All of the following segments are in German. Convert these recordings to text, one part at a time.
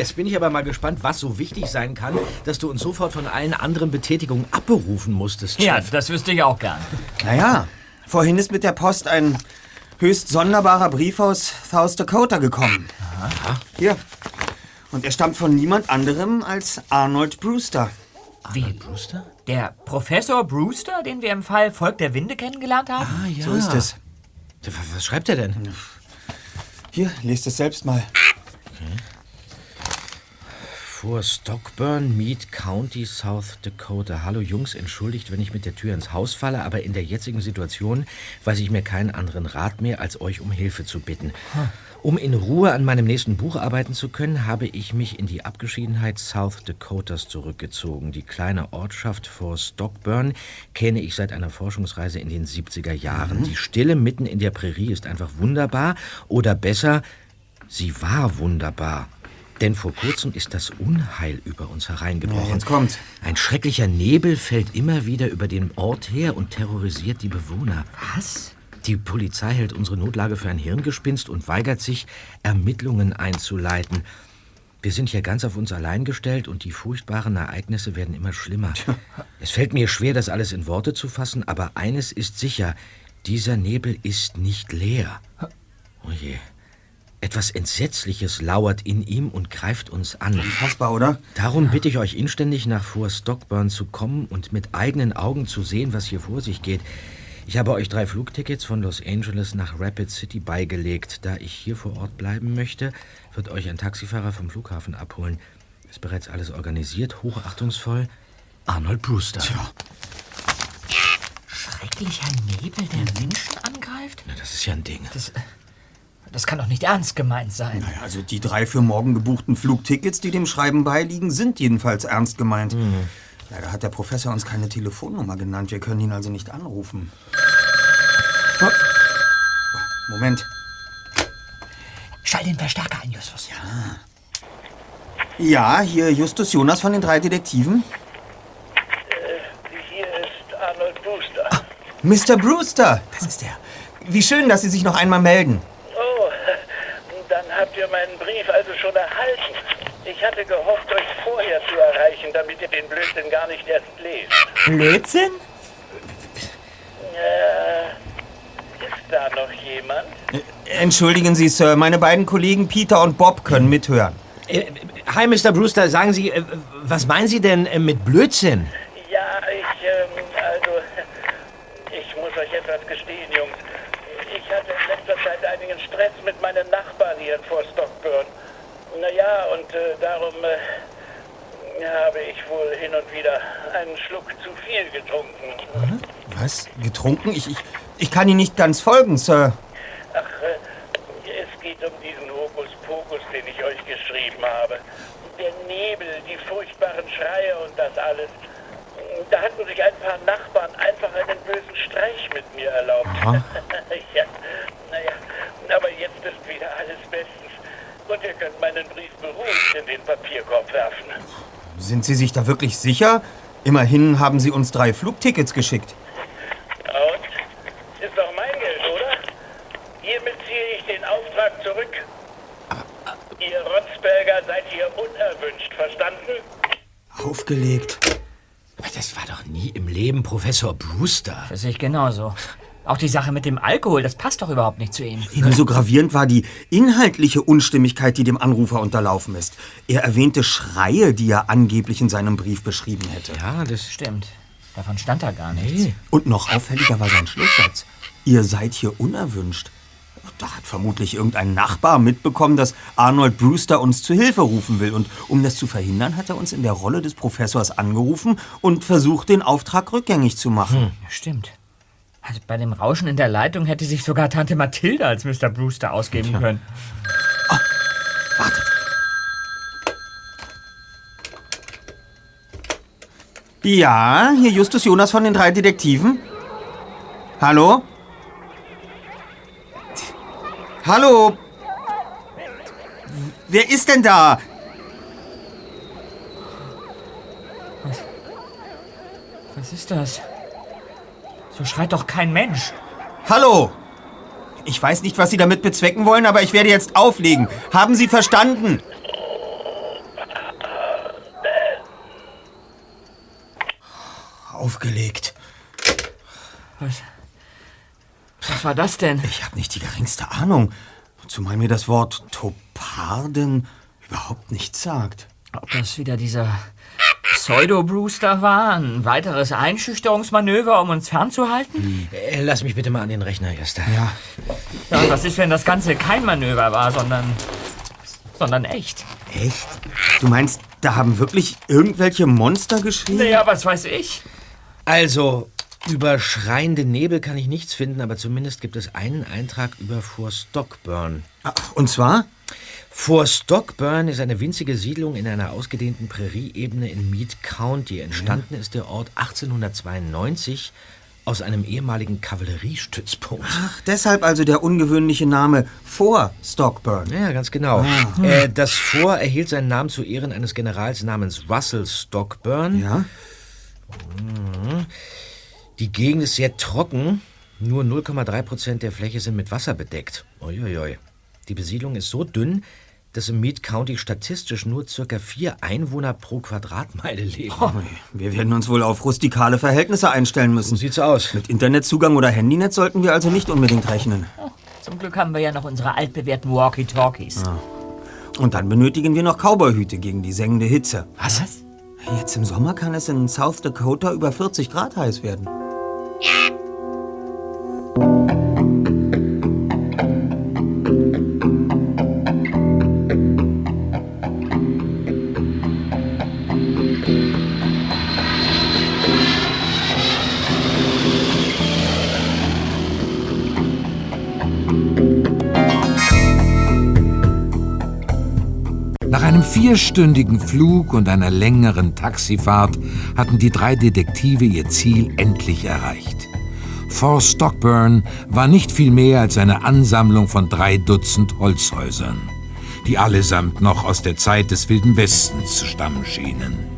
Jetzt bin ich aber mal gespannt, was so wichtig sein kann, dass du uns sofort von allen anderen Betätigungen abberufen musstest, Chef. Ja, das wüsste ich auch gern. Naja, vorhin ist mit der Post ein höchst sonderbarer Brief aus South Dakota gekommen. Aha. Hier. Und er stammt von niemand anderem als Arnold Brewster. Wie? Brewster? Der Professor Brewster, den wir im Fall Volk der Winde kennengelernt haben? Ah, ja. So ist es. Was schreibt er denn? Hier, lest es selbst mal. Vor Stockburn, Meade County, South Dakota. Hallo Jungs, entschuldigt, wenn ich mit der Tür ins Haus falle, aber in der jetzigen Situation weiß ich mir keinen anderen Rat mehr, als euch um Hilfe zu bitten. Um in Ruhe an meinem nächsten Buch arbeiten zu können, habe ich mich in die Abgeschiedenheit South Dakotas zurückgezogen. Die kleine Ortschaft vor Stockburn kenne ich seit einer Forschungsreise in den 70er Jahren. Die Stille mitten in der Prärie ist einfach wunderbar oder besser, sie war wunderbar. Denn vor kurzem ist das Unheil über uns hereingebrochen. Ja, jetzt kommt's. Ein schrecklicher Nebel fällt immer wieder über den Ort her und terrorisiert die Bewohner. Was? Die Polizei hält unsere Notlage für ein Hirngespinst und weigert sich, Ermittlungen einzuleiten. Wir sind hier ganz auf uns allein gestellt und die furchtbaren Ereignisse werden immer schlimmer. Es fällt mir schwer, das alles in Worte zu fassen, aber eines ist sicher, dieser Nebel ist nicht leer. Oh je. Etwas Entsetzliches lauert in ihm und greift uns an. Unfassbar, oder? Darum bitte ich euch inständig, nach Fort Stockburn zu kommen und mit eigenen Augen zu sehen, was hier vor sich geht. Ich habe euch drei Flugtickets von Los Angeles nach Rapid City beigelegt. Da ich hier vor Ort bleiben möchte, wird euch ein Taxifahrer vom Flughafen abholen. Ist bereits alles organisiert, hochachtungsvoll. Arnold Brewster. Tja. Schrecklicher Nebel, der Menschen angreift? Na, das ist ja ein Ding. Das, das kann doch nicht ernst gemeint sein. Naja, also die drei für morgen gebuchten Flugtickets, die dem Schreiben beiliegen, sind jedenfalls ernst gemeint. Leider hat der Professor uns keine Telefonnummer genannt. Wir können ihn also nicht anrufen. Oh. Moment. Schall den Verstärker ein, Justus. Ja. Ja, hier Justus Jonas von den drei Detektiven. Hier ist Arnold Brewster. Mr. Brewster, das ist er. Wie schön, dass Sie sich noch einmal melden. Ihr meinen Brief also schon erhalten. Ich hatte gehofft, euch vorher zu erreichen, damit ihr den Blödsinn gar nicht erst lest. Blödsinn? Äh, ist da noch jemand? Entschuldigen Sie, Sir, meine beiden Kollegen Peter und Bob können mithören. Äh, hi, Mr. Brewster. Sagen Sie, äh, was meinen Sie denn äh, mit Blödsinn? Ja, ich, ähm, also, ich muss euch etwas gestehen, Jungs. Ich hatte in letzter Zeit einigen Stress mit meinen Nachbarn in Fort Stockburn. Naja, und äh, darum äh, habe ich wohl hin und wieder einen Schluck zu viel getrunken. Was? Getrunken? Ich, ich, ich kann Ihnen nicht ganz folgen, Sir. Ach, äh, es geht um diesen Hokuspokus, den ich euch geschrieben habe. Der Nebel, die furchtbaren Schreie und das alles. Da hatten sich ein paar Nachbarn einfach einen bösen Streich mit mir erlaubt. ja, naja, aber jetzt ist. Und ihr könnt meinen Brief beruhigt in den Papierkorb werfen. Sind Sie sich da wirklich sicher? Immerhin haben Sie uns drei Flugtickets geschickt. Und? Ist doch mein Geld, oder? Hiermit ziehe ich den Auftrag zurück. Ihr Rotzberger seid hier unerwünscht, verstanden? Aufgelegt. Aber das war doch nie im Leben Professor Brewster. Das sehe ich genauso. Auch die Sache mit dem Alkohol, das passt doch überhaupt nicht zu ihm. Ebenso gravierend war die inhaltliche Unstimmigkeit, die dem Anrufer unterlaufen ist. Er erwähnte Schreie, die er angeblich in seinem Brief beschrieben hätte. Ja, das Stimmt. Davon stand da gar nichts. Und noch auffälliger war sein Schlusssatz. Ihr seid hier unerwünscht. Da hat vermutlich irgendein Nachbar mitbekommen, dass Arnold Brewster uns zu Hilfe rufen will. Und um das zu verhindern, hat er uns in der Rolle des Professors angerufen und versucht, den Auftrag rückgängig zu machen. Ja, stimmt. Also bei dem Rauschen in der Leitung hätte sich sogar Tante Mathilde als Mr. Brewster ausgeben können. Wartet. Ja, hier Justus Jonas von den drei Detektiven. Hallo? Hallo? Wer ist denn da? Was ist das? So schreit doch kein Mensch. Hallo? Ich weiß nicht, was Sie damit bezwecken wollen, aber ich werde jetzt auflegen. Haben Sie verstanden? Aufgelegt. Was, was war das denn? Ich habe nicht die geringste Ahnung. Zumal mir das Wort Toparden überhaupt nichts sagt. Ob das wieder dieser Pseudo-Brewster war? Ein weiteres Einschüchterungsmanöver, um uns fernzuhalten? Äh, Lass mich bitte mal an den Rechner, Erster. Ja. Ja, was ist, wenn das Ganze kein Manöver war, sondern. sondern echt? Echt? Du meinst, da haben wirklich irgendwelche Monster geschrieben? Naja, was weiß ich? Also, über schreiende Nebel kann ich nichts finden, aber zumindest gibt es einen Eintrag über Fort Stockburn. Ah, Und zwar? Fort Stockburn ist eine winzige Siedlung in einer ausgedehnten Prärieebene in Meade County. Entstanden ist der Ort 1892 aus einem ehemaligen Kavalleriestützpunkt. Ach, deshalb also der ungewöhnliche Name vor Stockburn. Ja, ganz genau. Äh, das Fort erhielt seinen Namen zu Ehren eines Generals namens Russell Stockburn. Ja? Die Gegend ist sehr trocken. Nur 0,3 Prozent der Fläche sind mit Wasser bedeckt. Uiuiui. Die Besiedlung ist so dünn, dass im Meade County statistisch nur circa vier Einwohner pro Quadratmeile leben. Wir werden uns wohl auf rustikale Verhältnisse einstellen So müssen. sieht's aus. Mit Internetzugang oder Handynetz sollten wir also nicht unbedingt rechnen. Zum Glück haben wir ja noch unsere altbewährten Walkie-Talkies. Und dann benötigen wir noch Cowboyhüte gegen die sengende Hitze. Was? Jetzt im Sommer kann es in South Dakota über 40 Grad heiß werden. Nach vierstündigen Flug und einer längeren Taxifahrt hatten die drei Detektive ihr Ziel endlich erreicht. Fort Stockburn war nicht viel mehr als eine Ansammlung von drei Dutzend Holzhäusern, die allesamt noch aus der Zeit des Wilden Westens zu stammen schienen.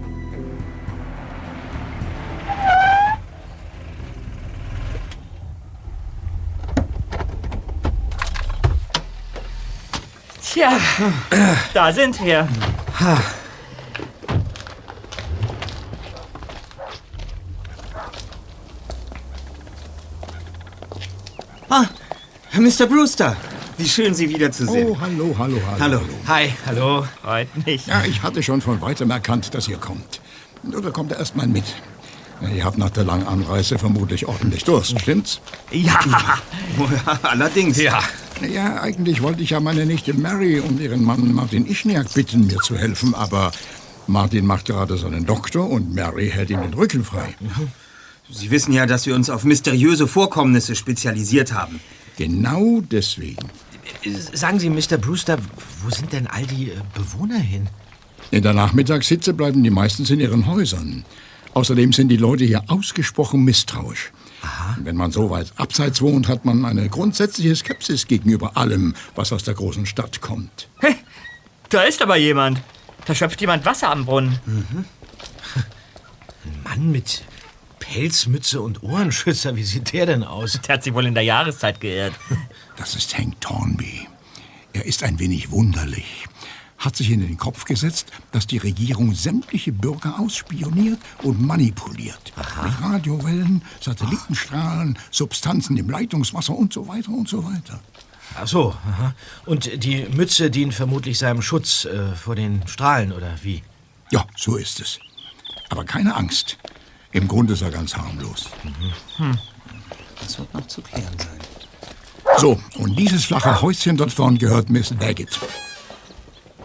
Tja, da sind wir. Ah, Mr. Brewster, wie schön Sie wiederzusehen. Oh, hallo, hallo, hallo. Hallo. Hi, hallo. Freut mich. Ja, ich hatte schon von weitem erkannt, dass ihr kommt. Oder kommt er erst mal mit? Ihr habt nach der langen Anreise vermutlich ordentlich Durst, stimmt's? Ja, Allerdings. Ja. Ja, eigentlich wollte ich ja meine Nichte Mary und ihren Mann Martin Ischniak bitten, mir zu helfen, aber Martin macht gerade seinen Doktor und Mary hält ihm den Rücken frei. Sie wissen ja, dass wir uns auf mysteriöse Vorkommnisse spezialisiert haben. Genau deswegen. Sagen Sie, Mr. Brewster, wo sind denn all die äh, Bewohner hin? In der Nachmittagshitze bleiben die meistens in ihren Häusern. Außerdem sind die Leute hier ausgesprochen misstrauisch. Wenn man so weit abseits wohnt, hat man eine grundsätzliche Skepsis gegenüber allem, was aus der großen Stadt kommt. da ist aber jemand. Da schöpft jemand Wasser am Brunnen. Mann mit Pelzmütze und Ohrenschützer, wie sieht der denn aus? Der hat sich wohl in der Jahreszeit geirrt. Das ist Hank Thornby. Er ist ein wenig wunderlich. Hat sich in den Kopf gesetzt, dass die Regierung sämtliche Bürger ausspioniert und manipuliert. Mit Radiowellen, Satellitenstrahlen, Substanzen im Leitungswasser und so weiter und so weiter. Ach so, aha. Und die Mütze dient vermutlich seinem Schutz äh, vor den Strahlen, oder wie? Ja, so ist es. Aber keine Angst. Im Grunde ist er ganz harmlos. Das wird noch zu klären sein. So, und dieses flache Häuschen dort vorn gehört Miss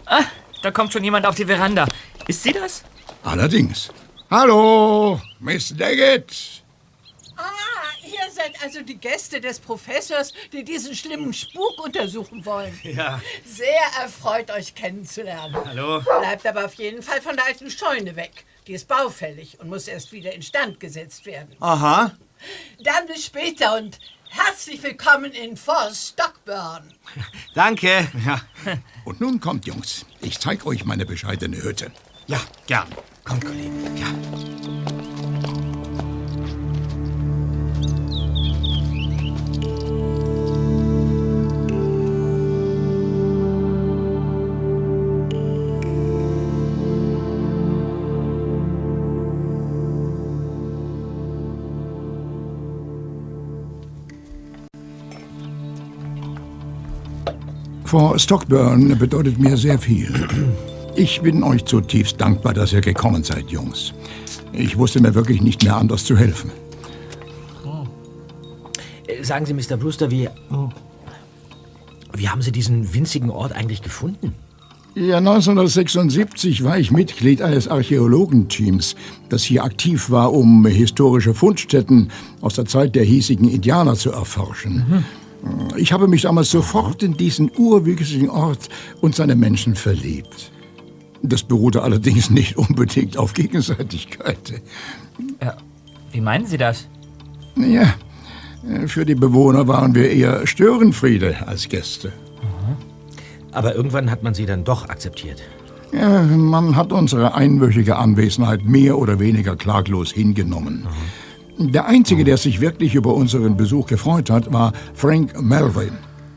Daggett. Da kommt schon jemand auf die Veranda. Ist sie das? Allerdings. Hallo, Miss Daggett. Ah, ihr seid also die Gäste des Professors, die diesen schlimmen Spuk untersuchen wollen. Ja. Sehr erfreut, euch kennenzulernen. Hallo? Bleibt aber auf jeden Fall von der alten Scheune weg. Die ist baufällig und muss erst wieder instand gesetzt werden. Aha. Dann bis später und herzlich willkommen in Fort Stockburn. Danke. Ja, Und nun kommt, Jungs. Ich zeig euch meine bescheidene Hütte. ja, gern. Komm, Kollege. Ja. Frau Stockburn bedeutet mir sehr viel. Ich bin euch zutiefst dankbar, dass ihr gekommen seid, Jungs. Ich wusste mir wirklich nicht mehr anders zu helfen. Äh, Sagen Sie, Mr. Brewster, wie, wie haben Sie diesen winzigen Ort eigentlich gefunden? Ja, 1976 war ich Mitglied eines Archäologenteams, das hier aktiv war, um historische Fundstätten aus der Zeit der hiesigen Indianer zu erforschen. Ich habe mich damals sofort in diesen urwüchsigen Ort und seine Menschen verliebt. Das beruhte allerdings nicht unbedingt auf Gegenseitigkeit. Ja, wie meinen Sie das? Ja, für die Bewohner waren wir eher Störenfriede als Gäste. Aber irgendwann hat man Sie dann doch akzeptiert. Ja, man hat unsere einwöchige Anwesenheit mehr oder weniger klaglos hingenommen. Der Einzige, der sich wirklich über unseren Besuch gefreut hat, war Frank Melvin.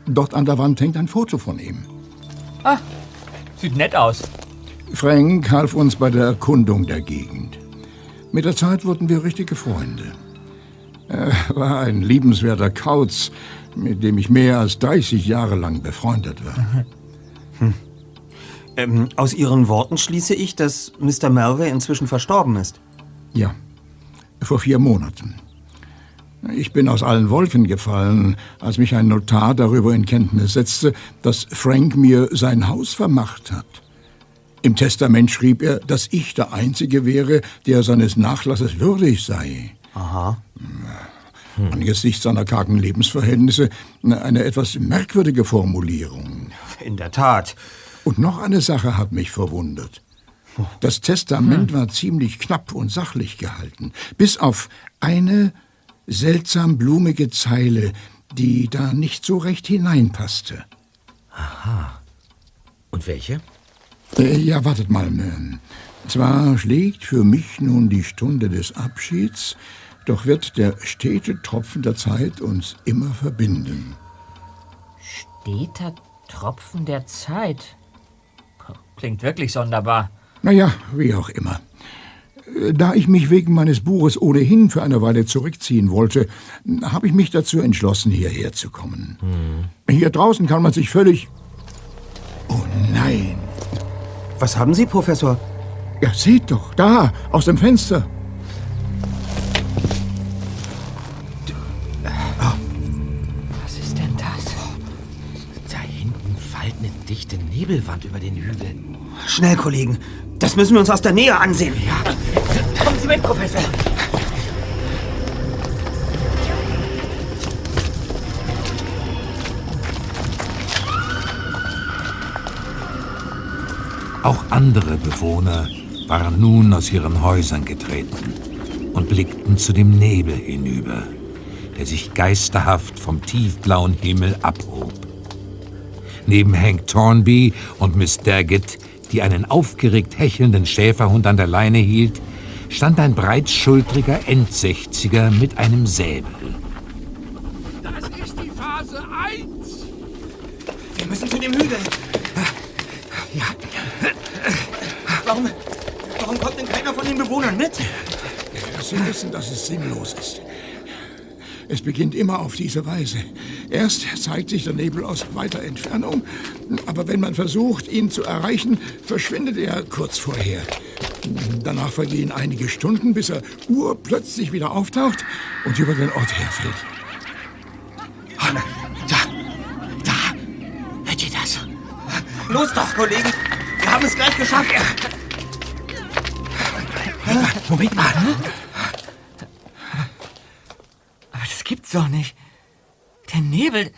Dort an der Wand hängt ein Foto von ihm. Ah, sieht nett aus. Frank half uns bei der Erkundung der Gegend. Mit der Zeit wurden wir richtige Freunde. Er war ein liebenswerter Kauz, mit dem ich mehr als 30 Jahre lang befreundet war. Ähm, aus Ihren Worten schließe ich, dass Mr. Melvey inzwischen verstorben ist. Ja, vor vier Monaten. Ich bin aus allen Wolken gefallen, als mich ein Notar darüber in Kenntnis setzte, dass Frank mir sein Haus vermacht hat. Im Testament schrieb er, dass ich der Einzige wäre, der seines Nachlasses würdig sei. Aha. Angesichts seiner kargen Lebensverhältnisse eine etwas merkwürdige Formulierung. In der Tat. Und noch eine Sache hat mich verwundert. Das Testament war ziemlich knapp und sachlich gehalten, bis auf eine seltsam blumige Zeile, die da nicht so recht hineinpasste. Und welche? Äh, ja, wartet mal. ähm, Zwar schlägt für mich nun die Stunde des Abschieds, doch wird der stete Tropfen der Zeit uns immer verbinden. Steter Tropfen der Zeit. Klingt wirklich sonderbar. Naja, wie auch immer. Äh, Da ich mich wegen meines Buches ohnehin für eine Weile zurückziehen wollte, habe ich mich dazu entschlossen, hierher zu kommen. Hier draußen kann man sich völlig... Oh nein! Was haben Sie, Professor? Ja, seht doch, da, aus dem Fenster. Was ist denn das? Da hinten fällt eine dichte Nebelwand über den Hügel. Schnell, Kollegen. Das müssen wir uns aus der Nähe ansehen. Ja. Kommen Sie mit, Professor. Auch andere Bewohner waren nun aus ihren Häusern getreten und blickten zu dem Nebel hinüber, der sich geisterhaft vom tiefblauen Himmel abhob. Neben Hank Thornby und Miss Daggett, die einen aufgeregt hechelnden Schäferhund an der Leine hielt, stand ein breitschultriger Endsechziger mit einem Säbel. Das ist die Phase 1. Wir müssen zu dem Hügel. Ja. Warum, warum kommt denn keiner von den Bewohnern mit? Sie wissen, dass es sinnlos ist. Es beginnt immer auf diese Weise. Erst zeigt sich der Nebel aus weiter Entfernung, aber wenn man versucht, ihn zu erreichen, verschwindet er kurz vorher. Danach vergehen einige Stunden, bis er urplötzlich wieder auftaucht und über den Ort herfällt. Da, da. Hört ihr das? Los doch, Kollegen. Wir haben es gleich geschafft. Moment mal. Aber das gibt's doch nicht. Der Nebel.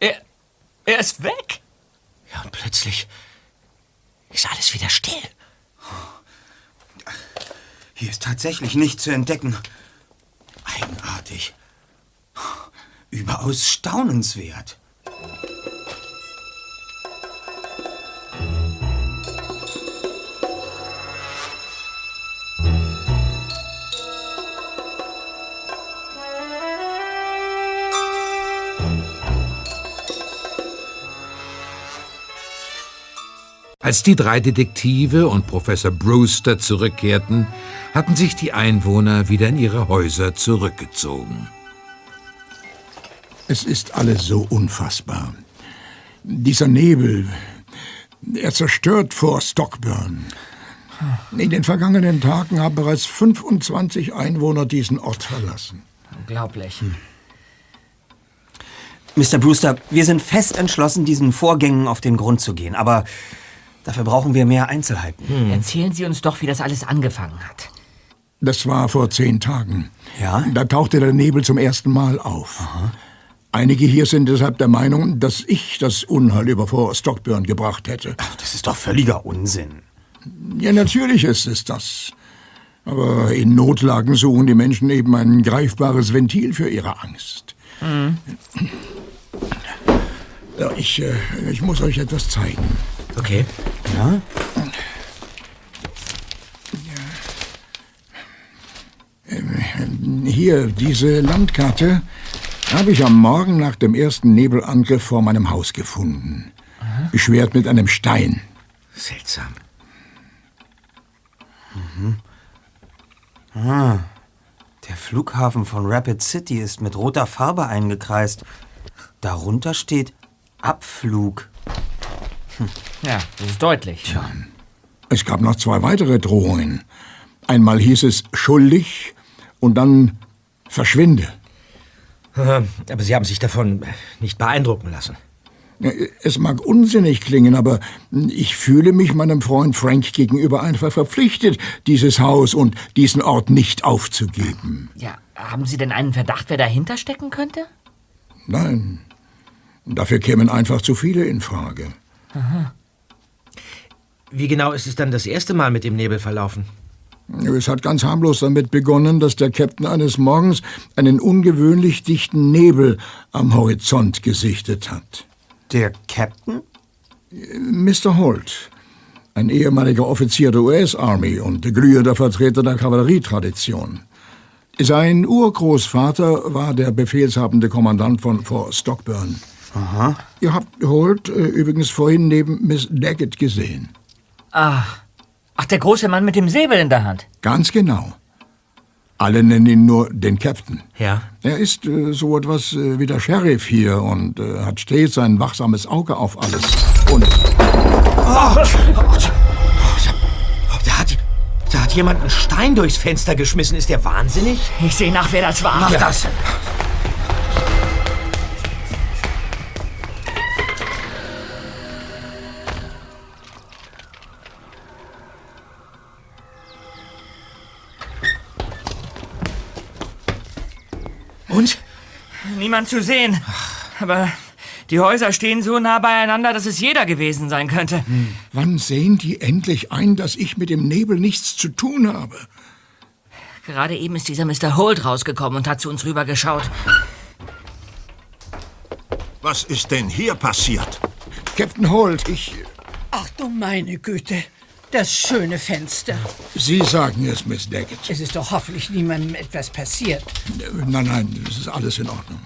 Er. Er ist weg. Ja, und plötzlich ist alles wieder still. Hier ist tatsächlich nichts zu entdecken. Eigenartig. Überaus staunenswert. Als die drei Detektive und Professor Brewster zurückkehrten, hatten sich die Einwohner wieder in ihre Häuser zurückgezogen. Es ist alles so unfassbar. Dieser Nebel, er zerstört vor Stockburn. In den vergangenen Tagen haben bereits 25 Einwohner diesen Ort verlassen. Unglaublich. Mr. Brewster, wir sind fest entschlossen, diesen Vorgängen auf den Grund zu gehen, aber dafür brauchen wir mehr Einzelheiten. Erzählen Sie uns doch, wie das alles angefangen hat. Das war vor zehn Tagen. Ja? Da tauchte der Nebel zum ersten Mal auf. Einige hier sind deshalb der Meinung, dass ich das Unheil über Fort Stockburn gebracht hätte. Das ist doch völliger Unsinn. Ja, natürlich ist es das. Aber in Notlagen suchen die Menschen eben ein greifbares Ventil für ihre Angst. Ja, ich, äh, ich muss euch etwas zeigen. Okay. Ja? Hier, diese Landkarte habe ich am Morgen nach dem ersten Nebelangriff vor meinem Haus gefunden. Beschwert mit einem Stein. Seltsam. Der Flughafen von Rapid City ist mit roter Farbe eingekreist. Darunter steht Abflug. Ja, das ist deutlich. Es gab noch zwei weitere Drohungen. Einmal hieß es schuldig und dann verschwinde. Äh, Aber Sie haben sich davon nicht beeindrucken lassen. Es mag unsinnig klingen, aber ich fühle mich meinem Freund Frank gegenüber einfach verpflichtet, dieses Haus und diesen Ort nicht aufzugeben. Ja, haben Sie denn einen Verdacht, wer dahinter stecken könnte? Nein, dafür kämen einfach zu viele in Frage. Wie genau ist es dann das erste Mal mit dem Nebel verlaufen? Es hat ganz harmlos damit begonnen, dass der Captain eines Morgens einen ungewöhnlich dichten Nebel am Horizont gesichtet hat. Der Captain? Mr. Holt, ein ehemaliger Offizier der US-Army und glühender Vertreter der Kavallerietradition. Sein Urgroßvater war der befehlshabende Kommandant von Fort Stockburn. Aha. Ihr habt Holt äh, übrigens vorhin neben Miss Daggett gesehen. Ah. Ach, der große Mann mit dem Säbel in der Hand. Ganz genau. Alle nennen ihn nur den Captain. Ja. Er ist äh, so etwas äh, wie der Sheriff hier und äh, hat stets ein wachsames Auge auf alles. Und Da hat, da hat jemand einen Stein durchs Fenster geschmissen. Ist der wahnsinnig? Ich sehe nach, wer das war. Mach das. Niemand zu sehen. Aber die Häuser stehen so nah beieinander, dass es jeder gewesen sein könnte. wann sehen die endlich ein, dass ich mit dem Nebel nichts zu tun habe? Gerade eben ist dieser Mr. Holt rausgekommen und hat zu uns rübergeschaut. Was ist denn hier passiert? Captain Holt, ich. Ach du meine Güte. Das schöne Fenster. Sie sagen es, Miss Daggett. Es ist doch hoffentlich niemandem etwas passiert. Nein, nein, es ist alles in Ordnung.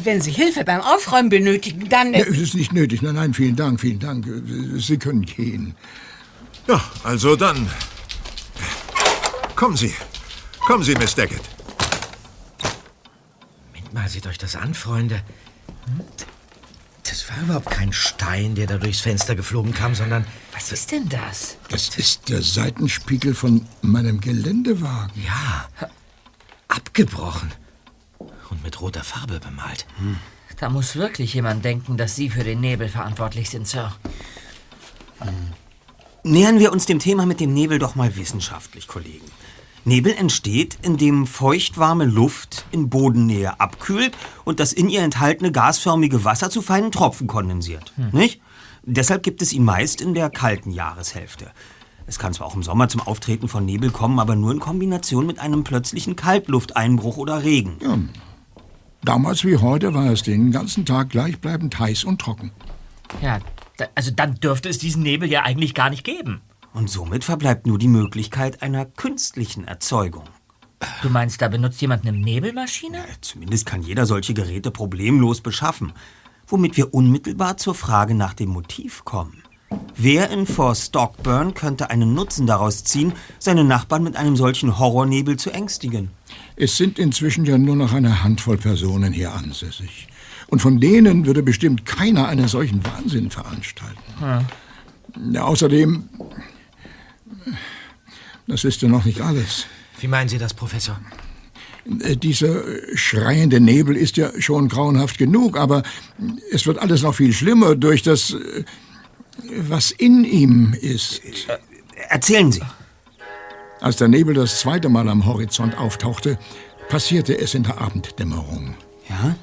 Wenn Sie Hilfe beim Aufräumen benötigen, dann... Ja, es ist nicht nötig. Nein, nein, vielen Dank, vielen Dank. Sie können gehen. Ja, also dann. Kommen Sie. Kommen Sie, Miss Daggett. Moment mal, seht euch das an, Freunde. Das war überhaupt kein Stein, der da durchs Fenster geflogen kam, sondern Was ist denn das? Das ist der Seitenspiegel von meinem Geländewagen. ja, abgebrochen und mit roter Farbe bemalt. Da muss wirklich jemand denken, dass Sie für den Nebel verantwortlich sind, Sir. Nähern wir uns dem Thema mit dem Nebel doch mal wissenschaftlich, Kollegen. Nebel entsteht, indem feuchtwarme Luft in Bodennähe abkühlt und das in ihr enthaltene gasförmige Wasser zu feinen Tropfen kondensiert. Nicht? Deshalb gibt es ihn meist in der kalten Jahreshälfte. Es kann zwar auch im Sommer zum Auftreten von Nebel kommen, aber nur in Kombination mit einem plötzlichen Kaltlufteinbruch oder Regen. Damals wie heute war es den ganzen Tag gleichbleibend heiß und trocken. Ja, da, also dann dürfte es diesen Nebel ja eigentlich gar nicht geben. Und somit verbleibt nur die Möglichkeit einer künstlichen Erzeugung. Du meinst, da benutzt jemand eine Nebelmaschine? Zumindest kann jeder solche Geräte problemlos beschaffen. Womit wir unmittelbar zur Frage nach dem Motiv kommen. Wer in Fort Stockburn könnte einen Nutzen daraus ziehen, seine Nachbarn mit einem solchen Horrornebel zu ängstigen? Es sind inzwischen ja nur noch eine Handvoll Personen hier ansässig. Und von denen würde bestimmt keiner einen solchen Wahnsinn veranstalten. Ja, außerdem, das ist ja noch nicht alles. Wie meinen Sie das, Professor? Äh, Dieser schreiende Nebel ist ja schon grauenhaft genug, aber es wird alles noch viel schlimmer durch das, äh, was in ihm ist. Erzählen Sie. Als der Nebel das zweite Mal am Horizont auftauchte, passierte es in der Abenddämmerung. Ja?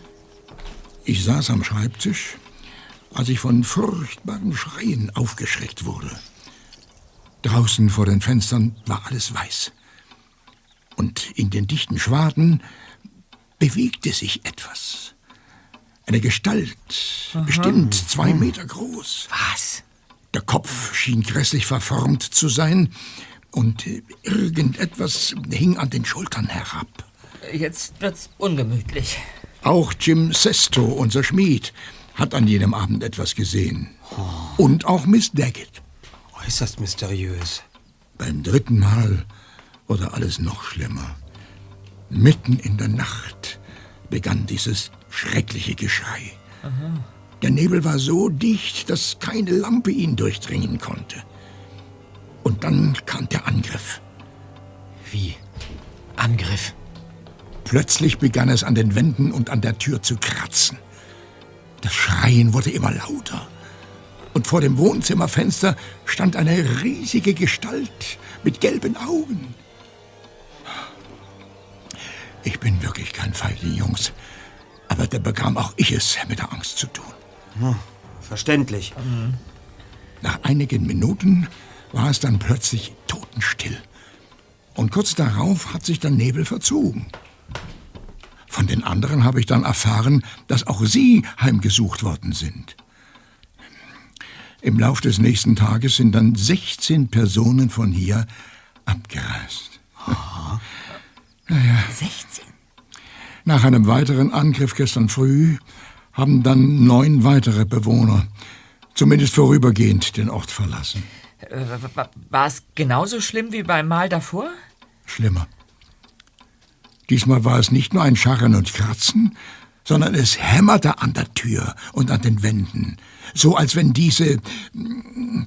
Ich saß am Schreibtisch, als ich von furchtbaren Schreien aufgeschreckt wurde. Draußen vor den Fenstern war alles weiß. Und in den dichten Schwaden bewegte sich etwas. Eine Gestalt, bestimmt zwei Meter groß. Was? Der Kopf schien grässlich verformt zu sein und irgendetwas hing an den Schultern herab. Jetzt wird's ungemütlich. Auch Jim Sesto, unser Schmied, hat an jenem Abend etwas gesehen. Und auch Miss Daggett. Äußerst mysteriös. Beim dritten Mal wurde alles noch schlimmer. Mitten in der Nacht begann dieses schreckliche Geschrei. Der Nebel war so dicht, dass keine Lampe ihn durchdringen konnte. Und dann kam der Angriff. Wie? Angriff? Plötzlich begann es an den Wänden und an der Tür zu kratzen. Das Schreien wurde immer lauter. Und vor dem Wohnzimmerfenster stand eine riesige Gestalt mit gelben Augen. Ich bin wirklich kein Feigling, Jungs. Aber da bekam auch ich es mit der Angst zu tun. Hm, verständlich. Nach einigen Minuten war es dann plötzlich totenstill. Und kurz darauf hat sich der Nebel verzogen. Von den anderen habe ich dann erfahren, dass auch sie heimgesucht worden sind. Im Lauf des nächsten Tages sind dann 16 Personen von hier abgereist. Naja. 16? Nach einem weiteren Angriff gestern früh haben dann neun weitere Bewohner, zumindest vorübergehend, den Ort verlassen. Äh, wa- War es genauso schlimm wie beim Mal davor? Schlimmer. Diesmal war es nicht nur ein Scharren und Kratzen, sondern es hämmerte an der Tür und an den Wänden, so als wenn diese, mm,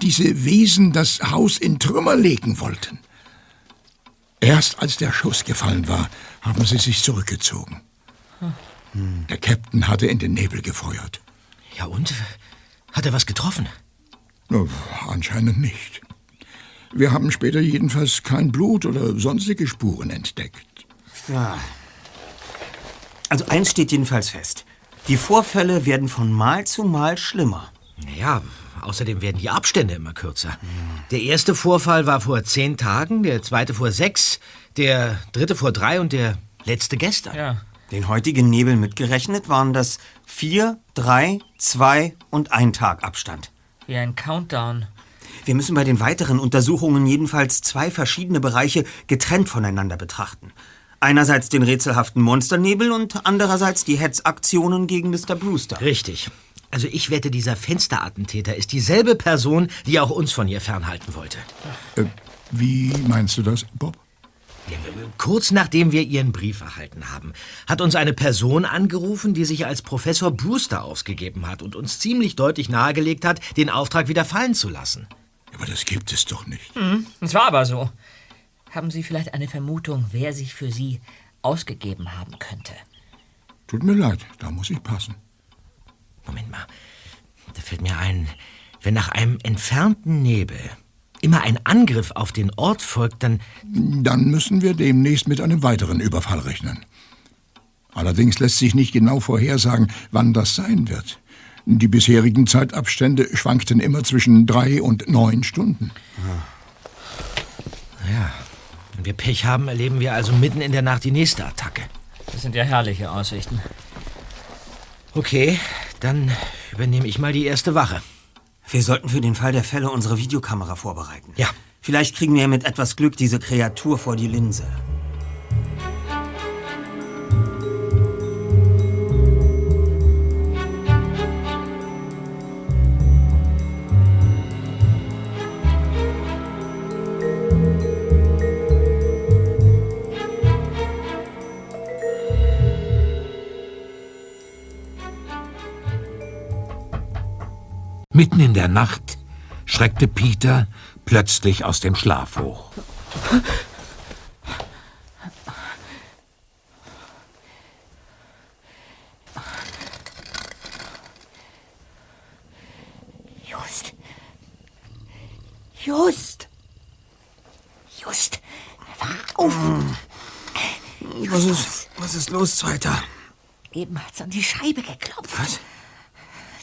diese Wesen das Haus in Trümmer legen wollten. Erst als der Schuss gefallen war, haben sie sich zurückgezogen. Der Captain hatte in den Nebel gefeuert. Ja und? Hat er was getroffen? Na, anscheinend nicht. Wir haben später jedenfalls kein Blut oder sonstige Spuren entdeckt. Ja. Also eins steht jedenfalls fest. Die Vorfälle werden von Mal zu Mal schlimmer. Naja, außerdem werden die Abstände immer kürzer. Der erste Vorfall war vor zehn Tagen, der zweite vor sechs, der dritte vor drei und der letzte gestern. Ja. Den heutigen Nebel mitgerechnet waren das vier, drei, zwei und ein Tag Abstand. Wie ein Countdown. Wir müssen bei den weiteren Untersuchungen jedenfalls zwei verschiedene Bereiche getrennt voneinander betrachten. Einerseits den rätselhaften Monsternebel und andererseits die Hetzaktionen gegen Mr. Brewster. Richtig. Also ich wette, dieser Fensterattentäter ist dieselbe Person, die auch uns von ihr fernhalten wollte. Äh, wie meinst du das, Bob? Kurz nachdem wir Ihren Brief erhalten haben, hat uns eine Person angerufen, die sich als Professor Brewster ausgegeben hat und uns ziemlich deutlich nahegelegt hat, den Auftrag wieder fallen zu lassen. Aber das gibt es doch nicht. Hm, es war aber so. Haben Sie vielleicht eine Vermutung, wer sich für Sie ausgegeben haben könnte? Tut mir leid, da muss ich passen. Moment mal, da fällt mir ein, wenn nach einem entfernten Nebel immer ein Angriff auf den Ort folgt, dann... Dann müssen wir demnächst mit einem weiteren Überfall rechnen. Allerdings lässt sich nicht genau vorhersagen, wann das sein wird. Die bisherigen Zeitabstände schwankten immer zwischen drei und neun Stunden. Ja, wenn wir Pech haben, erleben wir also mitten in der Nacht die nächste Attacke. Das sind ja herrliche Aussichten. Okay, dann übernehme ich mal die erste Wache. Wir sollten für den Fall der Fälle unsere Videokamera vorbereiten. Ja. Vielleicht kriegen wir mit etwas Glück diese Kreatur vor die Linse. Mitten in der Nacht schreckte Peter plötzlich aus dem Schlaf hoch. Just. Just. Just. Wach auf. Was ist, was ist los, Zweiter? Eben hat's an die Scheibe geklopft. Was?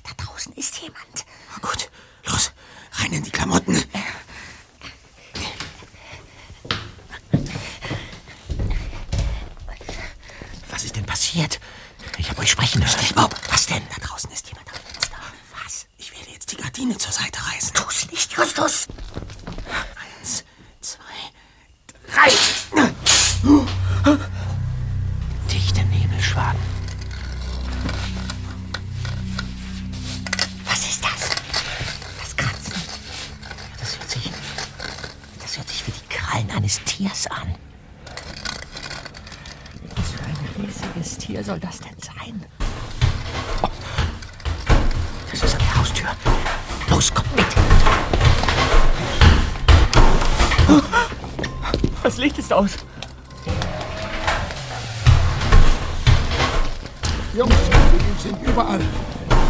Da draußen ist jemand. Gut, los, rein in die Klamotten. Was ist denn passiert? Ich habe euch sprechen hören. Still, Bob, was denn? Da draußen ist jemand am Fenster. Was? Ich werde jetzt die Gardine zur Seite reißen. Tu's nicht, Justus. Eins, zwei, drei. Tiers an. Was für ein riesiges Tier soll das denn sein? Das ist an der Haustür. Los, kommt mit. Das Licht ist aus. Jungs, die sind überall.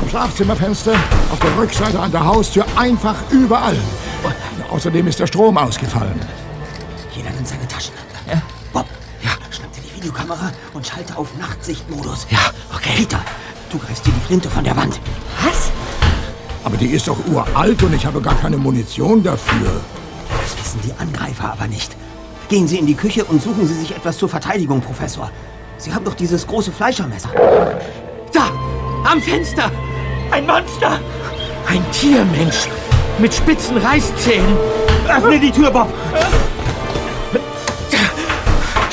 Am Schlafzimmerfenster, auf der Rückseite an der Haustür, einfach überall. Außerdem ist der Strom ausgefallen. Videokamera und schalte auf Nachtsichtmodus. Ja, okay. Peter, du greifst dir die Flinte von der Wand. Was? Aber die ist doch uralt und ich habe gar keine Munition dafür. Das wissen die Angreifer aber nicht. Gehen Sie in die Küche und suchen Sie sich etwas zur Verteidigung, Professor. Sie haben doch dieses große Fleischermesser. Da! Am Fenster! Ein Monster! Ein Tiermensch! Mit spitzen Reißzähnen! Öffne die Tür, Bob!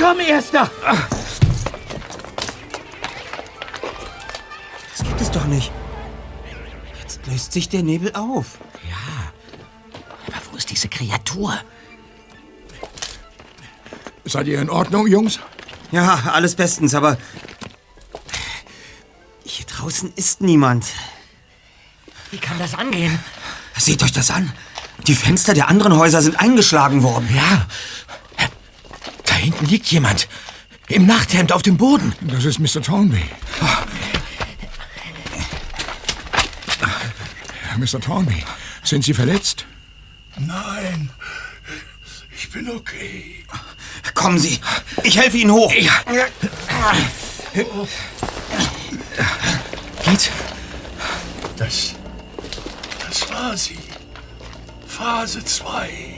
Komm, Erster! Das gibt es doch nicht. Jetzt löst sich der Nebel auf. Ja. Aber wo ist diese Kreatur? Seid ihr in Ordnung, Jungs? Ja, alles bestens, aber... Hier draußen ist niemand. Wie kann das angehen? Seht euch das an. Die Fenster der anderen Häuser sind eingeschlagen worden. Ja. Da hinten liegt jemand. Im Nachthemd auf dem Boden. Das ist Mr. Thornby. Mr. Thornby, sind Sie verletzt? Nein, ich bin okay. Kommen Sie, ich helfe Ihnen hoch. Ja. Geht's? Das, das war sie. Phase 2.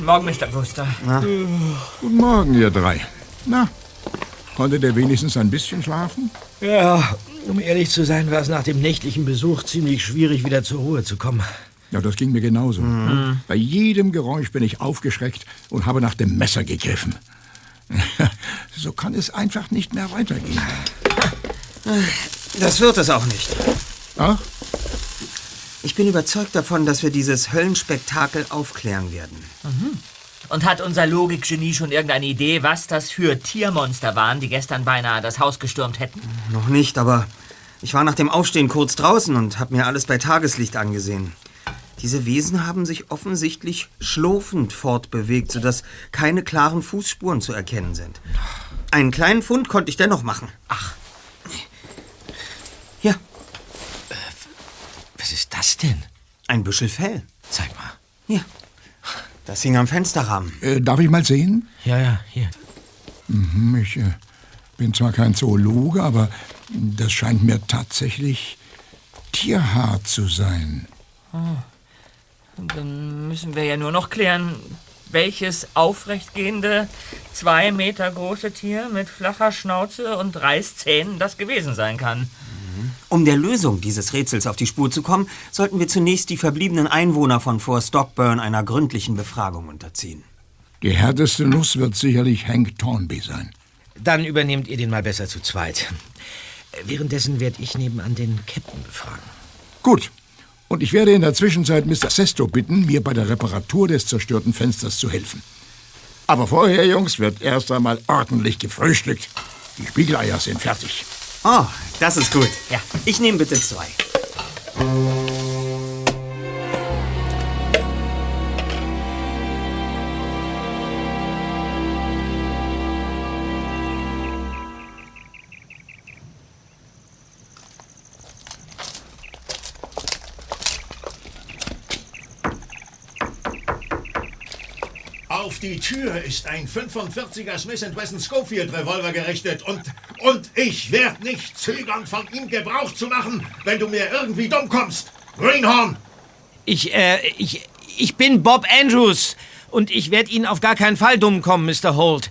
Morgen, Mr. Brewster. Guten Morgen, ihr drei. Na, konntet ihr wenigstens ein bisschen schlafen? Ja, um ehrlich zu sein, war es nach dem nächtlichen Besuch ziemlich schwierig, wieder zur Ruhe zu kommen. Ja, das ging mir genauso. Bei jedem Geräusch bin ich aufgeschreckt und habe nach dem Messer gegriffen. so kann es einfach nicht mehr weitergehen. Das wird es auch nicht. Ach, Ich bin überzeugt davon, dass wir dieses Höllenspektakel aufklären werden. Und hat unser Logikgenie schon irgendeine Idee, was das für Tiermonster waren, die gestern beinahe das Haus gestürmt hätten? Noch nicht, aber ich war nach dem Aufstehen kurz draußen und habe mir alles bei Tageslicht angesehen. Diese Wesen haben sich offensichtlich schlurfend fortbewegt, sodass keine klaren Fußspuren zu erkennen sind. Einen kleinen Fund konnte ich dennoch machen. Ach. Was ist das denn? ein Büschel Fell. Zeig mal. Hier. Das hing am Fensterrahmen. äh, darf ich mal sehen? Ja, ja, hier. Hm, Ich äh, bin zwar kein Zoologe, aber das scheint mir tatsächlich Tierhaar zu sein. Dann müssen wir ja nur noch klären, welches aufrechtgehende, zwei Meter große Tier mit flacher Schnauze und Reißzähnen das gewesen sein kann. Um der Lösung dieses Rätsels auf die Spur zu kommen, sollten wir zunächst die verbliebenen Einwohner von Fort Stockburn einer gründlichen Befragung unterziehen. Die härteste Nuss wird sicherlich Hank Thornby sein. Dann übernehmt ihr den mal besser zu zweit. Währenddessen werde ich nebenan den Captain befragen. Gut. Und ich werde in der Zwischenzeit Mr. Sesto bitten, mir bei der Reparatur des zerstörten Fensters zu helfen. Aber vorher, Jungs, wird erst einmal ordentlich gefrühstückt. Die Spiegeleier sind fertig. Oh, das ist gut. Ja. Ich nehme bitte zwei. Auf die Tür ist ein 45er Smith Wesson Schofield Revolver gerichtet und, und ich werde nicht zögern, von ihm Gebrauch zu machen, wenn du mir irgendwie dumm kommst. Greenhorn! Ich, äh, ich, ich bin Bob Andrews und ich werde Ihnen auf gar keinen Fall dumm kommen, Mr. Holt.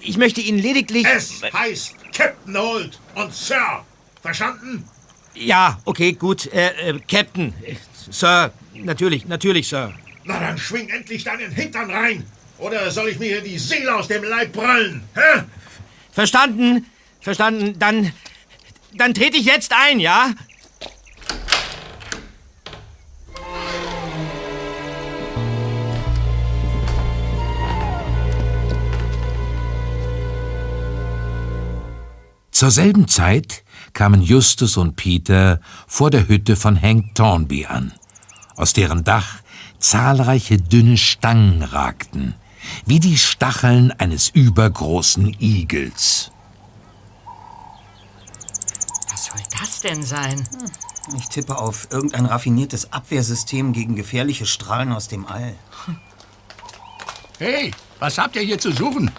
Ich möchte Ihnen lediglich... Es heißt Captain Holt und Sir. Verstanden? Ja, okay, gut. Äh, äh, Captain. Sir, natürlich, natürlich, Sir. Na dann schwing endlich deinen Hintern rein. Oder soll ich mir hier die Seele aus dem Leib brüllen? Hä? Verstanden? Verstanden. Dann, dann trete ich jetzt ein, ja? Zur selben Zeit kamen Justus und Peter vor der Hütte von Hank Thornby an, aus deren Dach zahlreiche dünne Stangen ragten, wie die Stacheln eines übergroßen Igels. Was soll das denn sein? Ich tippe auf irgendein raffiniertes Abwehrsystem gegen gefährliche Strahlen aus dem All. Hey, was habt ihr hier zu suchen?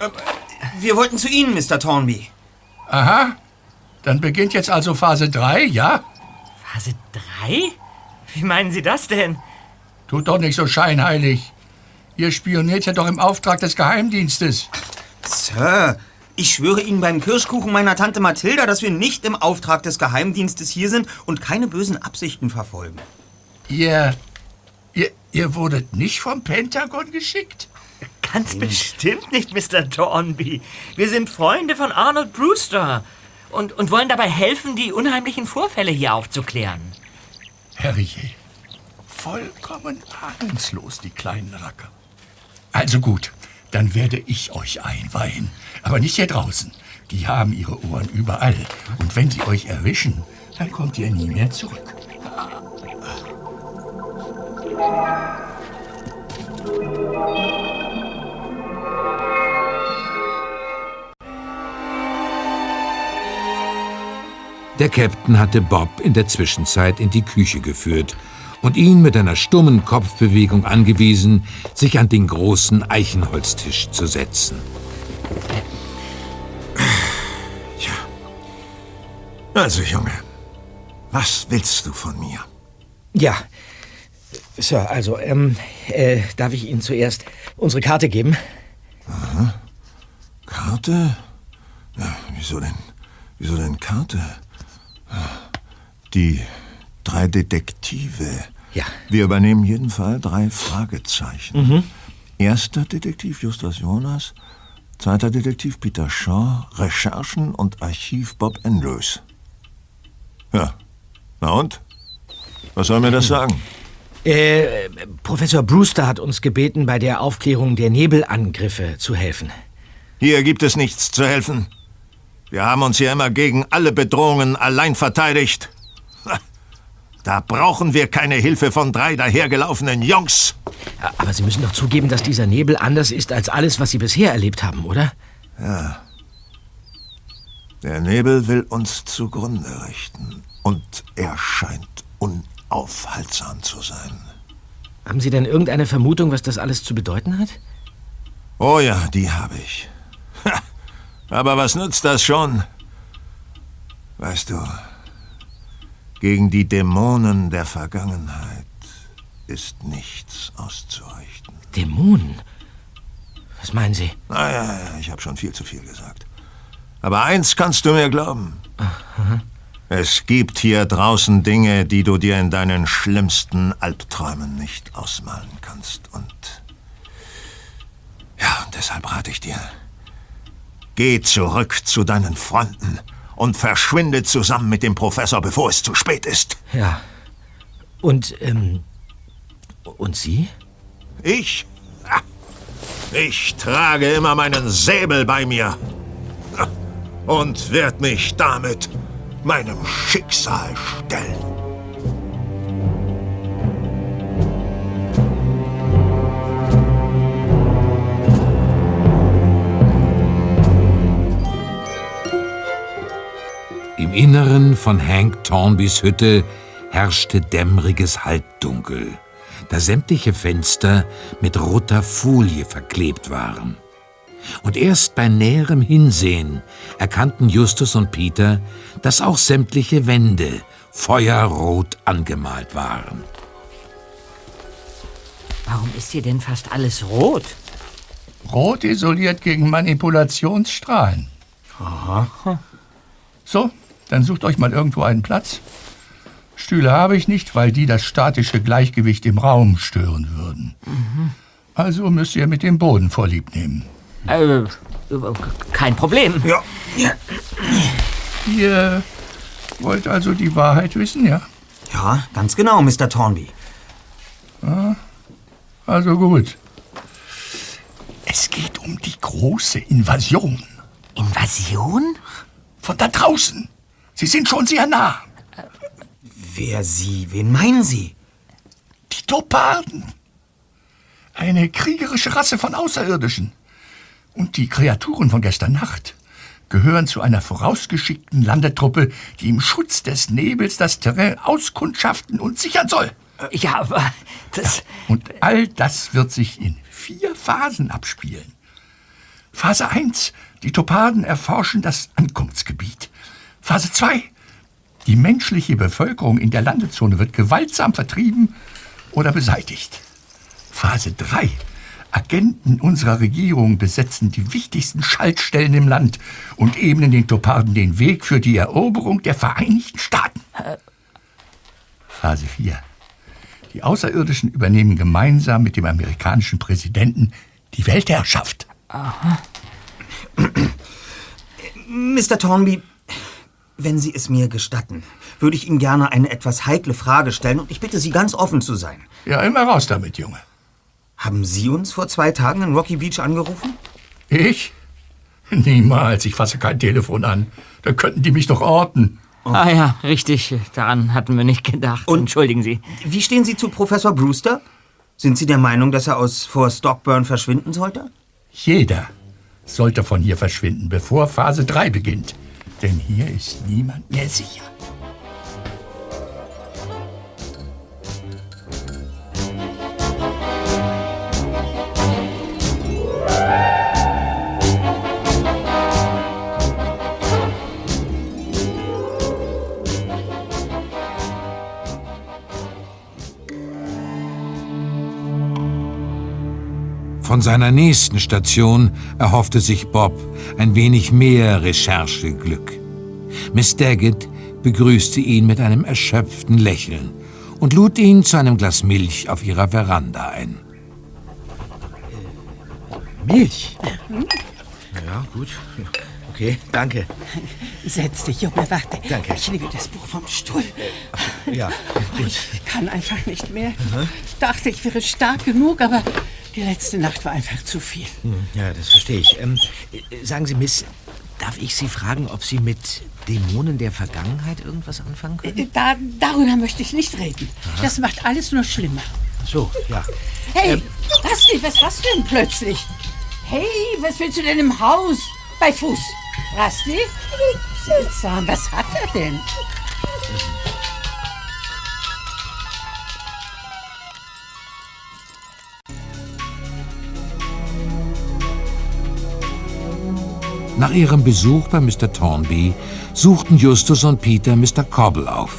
Wir wollten zu Ihnen, Mr. Thornby. Aha. Dann beginnt jetzt also Phase 3, ja? Phase 3? Wie meinen Sie das denn? Tut doch nicht so scheinheilig. Ihr spioniert ja doch im Auftrag des Geheimdienstes. Sir, ich schwöre Ihnen beim Kirschkuchen meiner Tante Mathilda, dass wir nicht im Auftrag des Geheimdienstes hier sind und keine bösen Absichten verfolgen. Ihr, ihr, ihr wurdet nicht vom Pentagon geschickt? Ganz bestimmt nicht, Mr. Thornby. Wir sind Freunde von Arnold Brewster und, und wollen dabei helfen, die unheimlichen Vorfälle hier aufzuklären. Herrje, vollkommen ahnungslos, die kleinen Racker. Also gut, dann werde ich euch einweihen. Aber nicht hier draußen. Die haben ihre Ohren überall. Und wenn sie euch erwischen, dann kommt ihr nie mehr zurück. Der Captain hatte Bob in der Zwischenzeit in die Küche geführt und ihn mit einer stummen Kopfbewegung angewiesen, sich an den großen Eichenholztisch zu setzen. Also, Junge, was willst du von mir? Ja. Sir, also, ähm, äh, darf ich Ihnen zuerst unsere Karte geben? Aha. Karte? Ja, wieso denn? Wieso denn Karte? Die drei Detektive. Ja. Wir übernehmen jeden Fall drei Fragezeichen. Mhm. Erster Detektiv Justus Jonas, zweiter Detektiv Peter Shaw, Recherchen und Archiv Bob Andrews. Ja. Na und? Was soll mir das sagen? Äh, Professor Brewster hat uns gebeten, bei der Aufklärung der Nebelangriffe zu helfen. Hier gibt es nichts zu helfen. Wir haben uns hier immer gegen alle Bedrohungen allein verteidigt. Da brauchen wir keine Hilfe von drei dahergelaufenen Jungs. Aber Sie müssen doch zugeben, dass dieser Nebel anders ist als alles, was Sie bisher erlebt haben, oder? Ja. Der Nebel will uns zugrunde richten. Und er scheint unaufhaltsam zu sein. Haben Sie denn irgendeine Vermutung, was das alles zu bedeuten hat? Oh ja, die habe ich. Aber was nützt das schon? Weißt du, gegen die Dämonen der Vergangenheit ist nichts auszurichten. Dämonen? Was meinen Sie? Naja, ja, ich habe schon viel zu viel gesagt. Aber eins kannst du mir glauben. Aha. Es gibt hier draußen Dinge, die du dir in deinen schlimmsten Albträumen nicht ausmalen kannst. Und ja, und deshalb rate ich dir, geh zurück zu deinen Freunden und verschwinde zusammen mit dem Professor, bevor es zu spät ist. Ja. Und, ähm, und Sie? Ich? Ah, Ich trage immer meinen Säbel bei mir und werd mich damit meinem Schicksal stellen. Im Inneren von Hank Tornbys Hütte herrschte dämmeriges Halbdunkel, da sämtliche Fenster mit roter Folie verklebt waren. Und erst bei näherem Hinsehen erkannten Justus und Peter, dass auch sämtliche Wände feuerrot angemalt waren. Warum ist hier denn fast alles rot? Rot isoliert gegen Manipulationsstrahlen. Aha. So, dann sucht euch mal irgendwo einen Platz. Stühle habe ich nicht, weil die das statische Gleichgewicht im Raum stören würden. Also müsst ihr mit dem Boden vorlieb nehmen. Äh, kein Problem. Ja. Ihr wollt also die Wahrheit wissen, ja? Ja, ganz genau, Mr. Tornby. Ah, also gut. Es geht um die große Invasion. Invasion? Von da draußen. Sie sind schon sehr nah. Wer Sie? Wen meinen Sie? Die Toparden. Eine kriegerische Rasse von Außerirdischen. Und die Kreaturen von gestern Nacht gehören zu einer vorausgeschickten Landetruppe, die im Schutz des Nebels das Terrain auskundschaften und sichern soll. Ja, aber das... Und all das wird sich in vier Phasen abspielen. Phase 1. Die Topaden erforschen das Ankunftsgebiet. Phase 2. Die menschliche Bevölkerung in der Landezone wird gewaltsam vertrieben oder beseitigt. Phase 3. Agenten unserer Regierung besetzen die wichtigsten Schaltstellen im Land und ebnen den Toparden den Weg für die Eroberung der Vereinigten Staaten. Phase 4. Die Außerirdischen übernehmen gemeinsam mit dem amerikanischen Präsidenten die Weltherrschaft. Mr. Tornby, wenn Sie es mir gestatten, würde ich Ihnen gerne eine etwas heikle Frage stellen und ich bitte Sie ganz offen zu sein. Ja, immer raus damit, Junge. Haben Sie uns vor zwei Tagen in Rocky Beach angerufen? Ich? Niemals, ich fasse kein Telefon an. Da könnten die mich doch orten. Ah ja, richtig. Daran hatten wir nicht gedacht. Entschuldigen Sie. Wie stehen Sie zu Professor Brewster? Sind Sie der Meinung, dass er aus vor Stockburn verschwinden sollte? Jeder sollte von hier verschwinden, bevor Phase 3 beginnt. Denn hier ist niemand mehr sicher. Von seiner nächsten Station erhoffte sich Bob ein wenig mehr Rechercheglück. Miss Daggett begrüßte ihn mit einem erschöpften Lächeln und lud ihn zu einem Glas Milch auf ihrer Veranda ein. Milch? Ja, gut. Okay, danke. Setz dich, Junge, warte. Danke. Ich nehme das Buch vom Stuhl. Ja, gut. Ich kann einfach nicht mehr. Ich dachte, ich wäre stark genug, aber die letzte Nacht war einfach zu viel. Hm, Ja, das verstehe ich. Ähm, äh, sagen Sie, Miss, darf ich Sie fragen, ob Sie mit Dämonen der Vergangenheit irgendwas anfangen können? Äh, Da, darüber möchte ich nicht reden. Das macht alles nur schlimmer. So, ja. Hey, Ähm. Basti, was hast du denn plötzlich? Hey, was willst du denn im Haus? Bei Fuß. Basti? Seltsam, was hat er denn? Nach ihrem Besuch bei Mr. Thornby suchten Justus und Peter Mr. Cobble auf.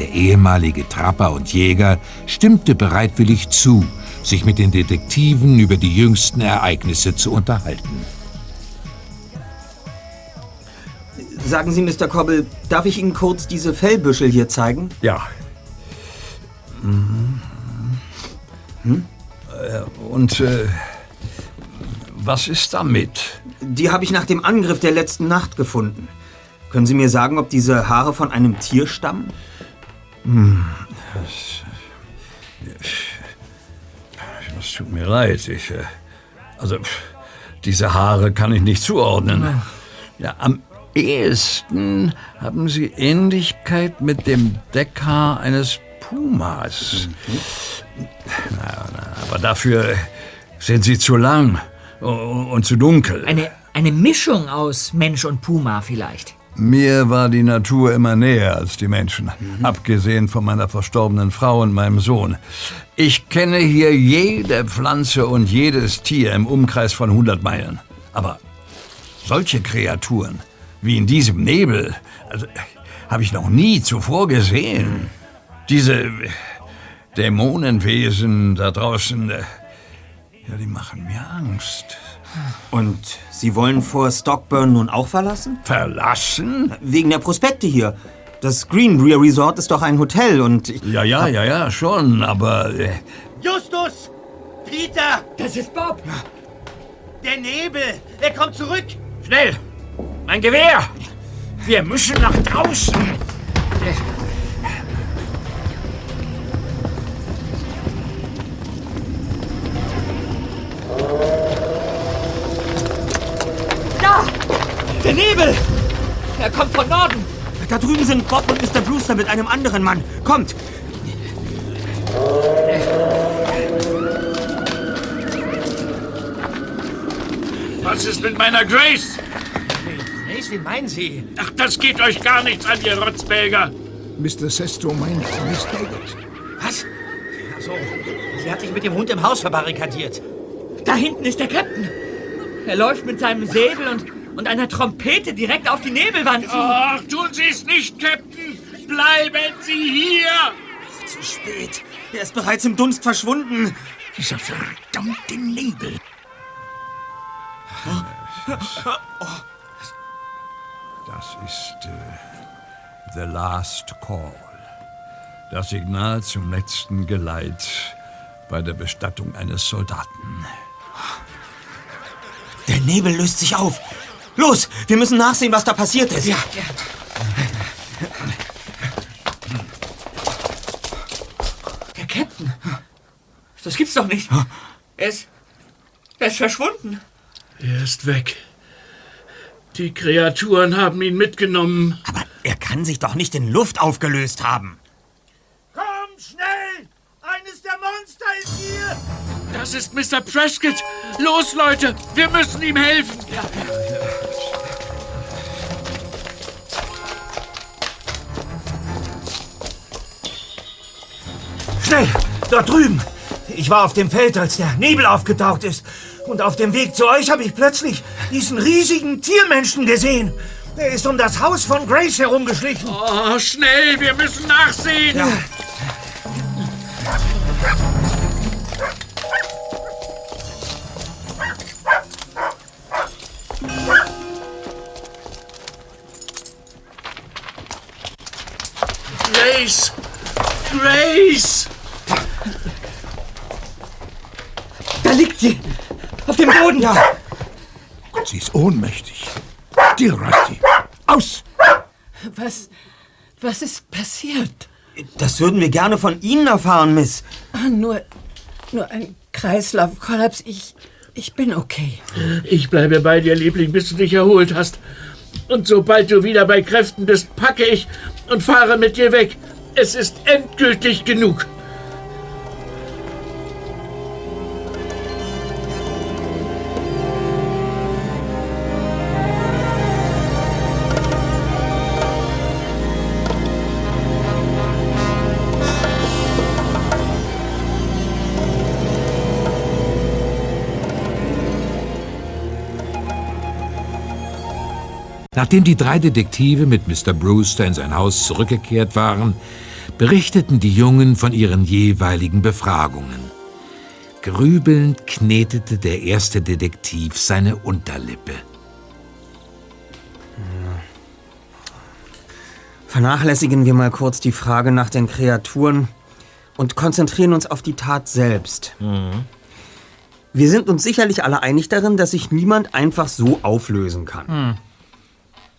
Der ehemalige Trapper und Jäger stimmte bereitwillig zu, sich mit den Detektiven über die jüngsten Ereignisse zu unterhalten. Sagen Sie, Mr. Cobble, darf ich Ihnen kurz diese Fellbüschel hier zeigen? Ja. Hm? Und äh, was ist damit? Die habe ich nach dem Angriff der letzten Nacht gefunden. Können Sie mir sagen, ob diese Haare von einem Tier stammen? Hm, das, tut mir leid. Ich, äh, also, diese Haare kann ich nicht zuordnen. Ja, am ehesten haben sie Ähnlichkeit mit dem Deckhaar eines Pumas. Na, na, aber dafür sind sie zu lang und zu dunkel. Eine, eine Mischung aus Mensch und Puma vielleicht. Mir war die Natur immer näher als die Menschen, abgesehen von meiner verstorbenen Frau und meinem Sohn. Ich kenne hier jede Pflanze und jedes Tier im Umkreis von 100 Meilen. Aber solche Kreaturen wie in diesem Nebel also, habe ich noch nie zuvor gesehen. Diese Dämonenwesen da draußen, äh, ja, die machen mir Angst. Und Sie wollen vor Stockburn nun auch verlassen? Verlassen? Wegen der Prospekte hier. Das Greenbrier Resort ist doch ein Hotel und ich Ja, ja, ja, ja, schon, aber äh, Justus! Peter! Das ist Bob! Der Nebel! Er kommt zurück! Schnell! Mein Gewehr! Wir müssen nach draußen! Da! Nebel! Er kommt von Norden! Da drüben sind Bob und Mr. Brewster mit einem anderen Mann. Kommt! Was ist mit meiner Grace? Grace, wie meinen Sie? Ach, das geht euch gar nichts an, ihr Rotzbälger. Mr. Sesto meint Miss Daggett. Was? Ach so, sie hat sich mit dem Hund im Haus verbarrikadiert. Da hinten ist der Captain! Er läuft mit seinem Säbel und, und einer Trompete direkt auf die Nebelwand zu. Ach, tun Sie es nicht, Captain. Bleiben Sie hier. Zu spät. Er ist bereits im Dunst verschwunden. Dieser verdammte Nebel. Das ist äh, The Last Call. Das Signal zum letzten Geleit bei der Bestattung eines Soldaten. Der Nebel löst sich auf. Los, wir müssen nachsehen, was da passiert ist. Ja. Der Captain! Das gibt's doch nicht! Er ist. Er ist verschwunden! Er ist weg. Die Kreaturen haben ihn mitgenommen. Aber er kann sich doch nicht in Luft aufgelöst haben. Komm, schnell! Eines der Monster ist hier! Das ist Mr. Prescott. Los, Leute, wir müssen ihm helfen. Schnell! Dort drüben! Ich war auf dem Feld, als der Nebel aufgetaucht ist. Und auf dem Weg zu euch habe ich plötzlich diesen riesigen Tiermenschen gesehen. Er ist um das Haus von Grace herumgeschlichen. Oh, schnell, wir müssen nachsehen. Grace! Grace! Da liegt sie! Auf dem Boden! Ja. Sie ist ohnmächtig. Still, Rusty. Aus! Was, was ist passiert? Das würden wir gerne von Ihnen erfahren, Miss. Ah, nur, nur ein Kreislaufkollaps. Ich, ich bin okay. Ich bleibe bei dir, Liebling, bis du dich erholt hast. Und sobald du wieder bei Kräften bist, packe ich und fahre mit dir weg. Es ist endgültig genug. Nachdem die drei Detektive mit Mr. Brewster in sein Haus zurückgekehrt waren, berichteten die Jungen von ihren jeweiligen Befragungen. Grübelnd knetete der erste Detektiv seine Unterlippe. Vernachlässigen wir mal kurz die Frage nach den Kreaturen und konzentrieren uns auf die Tat selbst. Wir sind uns sicherlich alle einig darin, dass sich niemand einfach so auflösen kann.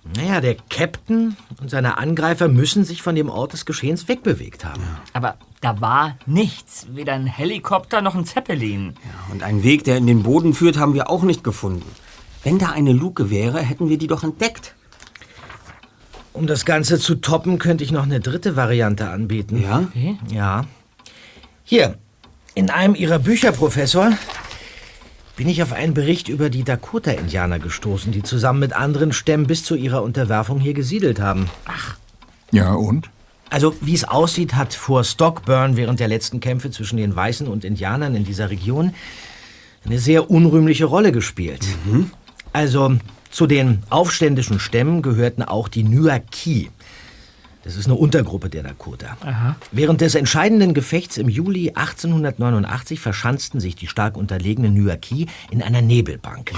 Naja, der Captain und seine Angreifer müssen sich von dem Ort des Geschehens wegbewegt haben. Aber da war nichts. Weder ein Helikopter noch ein Zeppelin. Und einen Weg, der in den Boden führt, haben wir auch nicht gefunden. Wenn da eine Luke wäre, hätten wir die doch entdeckt. Um das Ganze zu toppen, könnte ich noch eine dritte Variante anbieten. Ja? Ja. Hier, in einem Ihrer Bücher, Professor, bin ich auf einen Bericht über die Dakota-Indianer gestoßen, die zusammen mit anderen Stämmen bis zu ihrer Unterwerfung hier gesiedelt haben. Ja, und? Also, wie es aussieht, hat vor Stockburn während der letzten Kämpfe zwischen den Weißen und Indianern in dieser Region eine sehr unrühmliche Rolle gespielt. Also, zu den aufständischen Stämmen gehörten auch die Nuaki. Das ist eine Untergruppe der Dakota. Während des entscheidenden Gefechts im Juli 1889 verschanzten sich die stark unterlegenen Nuaki in einer Nebelbank.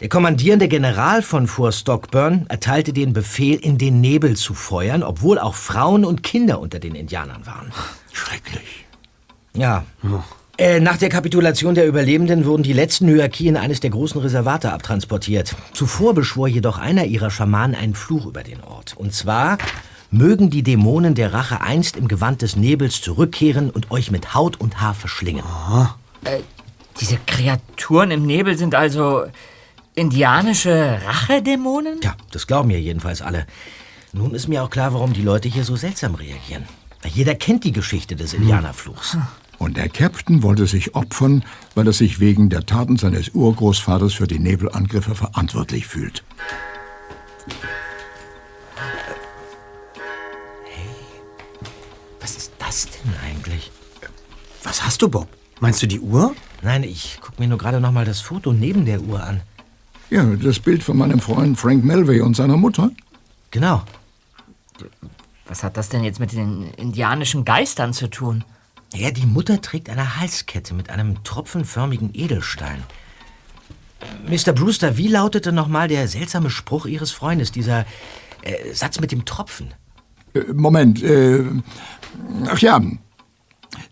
Der kommandierende General von Fort Stockburn erteilte den Befehl, in den Nebel zu feuern, obwohl auch Frauen und Kinder unter den Indianern waren. Schrecklich. Ja. Äh, nach der Kapitulation der Überlebenden wurden die letzten Nuaki in eines der großen Reservate abtransportiert. Zuvor beschwor jedoch einer ihrer Schamanen einen Fluch über den Ort. Und zwar mögen die Dämonen der Rache einst im Gewand des Nebels zurückkehren und euch mit Haut und Haar verschlingen. Äh, diese Kreaturen im Nebel sind also indianische Rachedämonen? Ja, das glauben ja jedenfalls alle. Nun ist mir auch klar, warum die Leute hier so seltsam reagieren. Jeder kennt die Geschichte des Indianerfluchs. Und der Captain wollte sich opfern, weil er sich wegen der Taten seines Urgroßvaters für die Nebelangriffe verantwortlich fühlt. Denn eigentlich? Was hast du, Bob? Meinst du die Uhr? Nein, ich guck mir nur gerade noch mal das Foto neben der Uhr an. Ja, das Bild von meinem Freund Frank Melvey und seiner Mutter. Genau. Was hat das denn jetzt mit den indianischen Geistern zu tun? Ja, die Mutter trägt eine Halskette mit einem tropfenförmigen Edelstein. Mr. Brewster, wie lautete nochmal der seltsame Spruch Ihres Freundes, dieser äh, Satz mit dem Tropfen? Äh, Moment, äh, ach ja.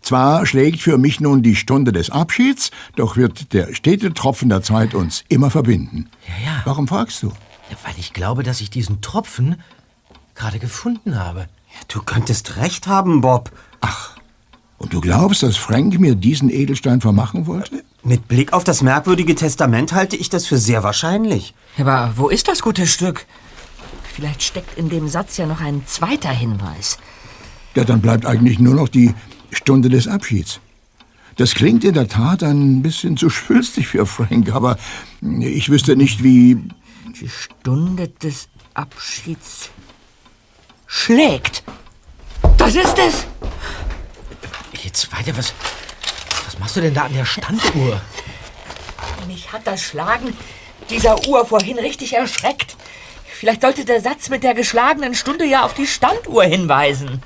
Zwar schlägt für mich nun die Stunde des Abschieds, doch wird der stete Tropfen der Zeit uns immer verbinden. Ja, ja. Warum fragst du? Ja, weil ich glaube, dass ich diesen Tropfen gerade gefunden habe. Du könntest recht haben, Bob. Und du glaubst, dass Frank mir diesen Edelstein vermachen wollte? Mit Blick auf das merkwürdige Testament halte ich das für sehr wahrscheinlich. Aber wo ist das gute Stück? Vielleicht steckt in dem Satz ja noch ein zweiter Hinweis. Ja, dann bleibt eigentlich nur noch die Stunde des Abschieds. Das klingt in der Tat ein bisschen zu schwülstig für Frank, aber ich wüsste nicht, wie... Die Stunde des Abschieds schlägt. Das ist es! Jetzt weiter, was, was machst du denn da an der Standuhr? Mich hat das Schlagen dieser Uhr vorhin richtig erschreckt. Vielleicht sollte der Satz mit der geschlagenen Stunde ja auf die Standuhr hinweisen.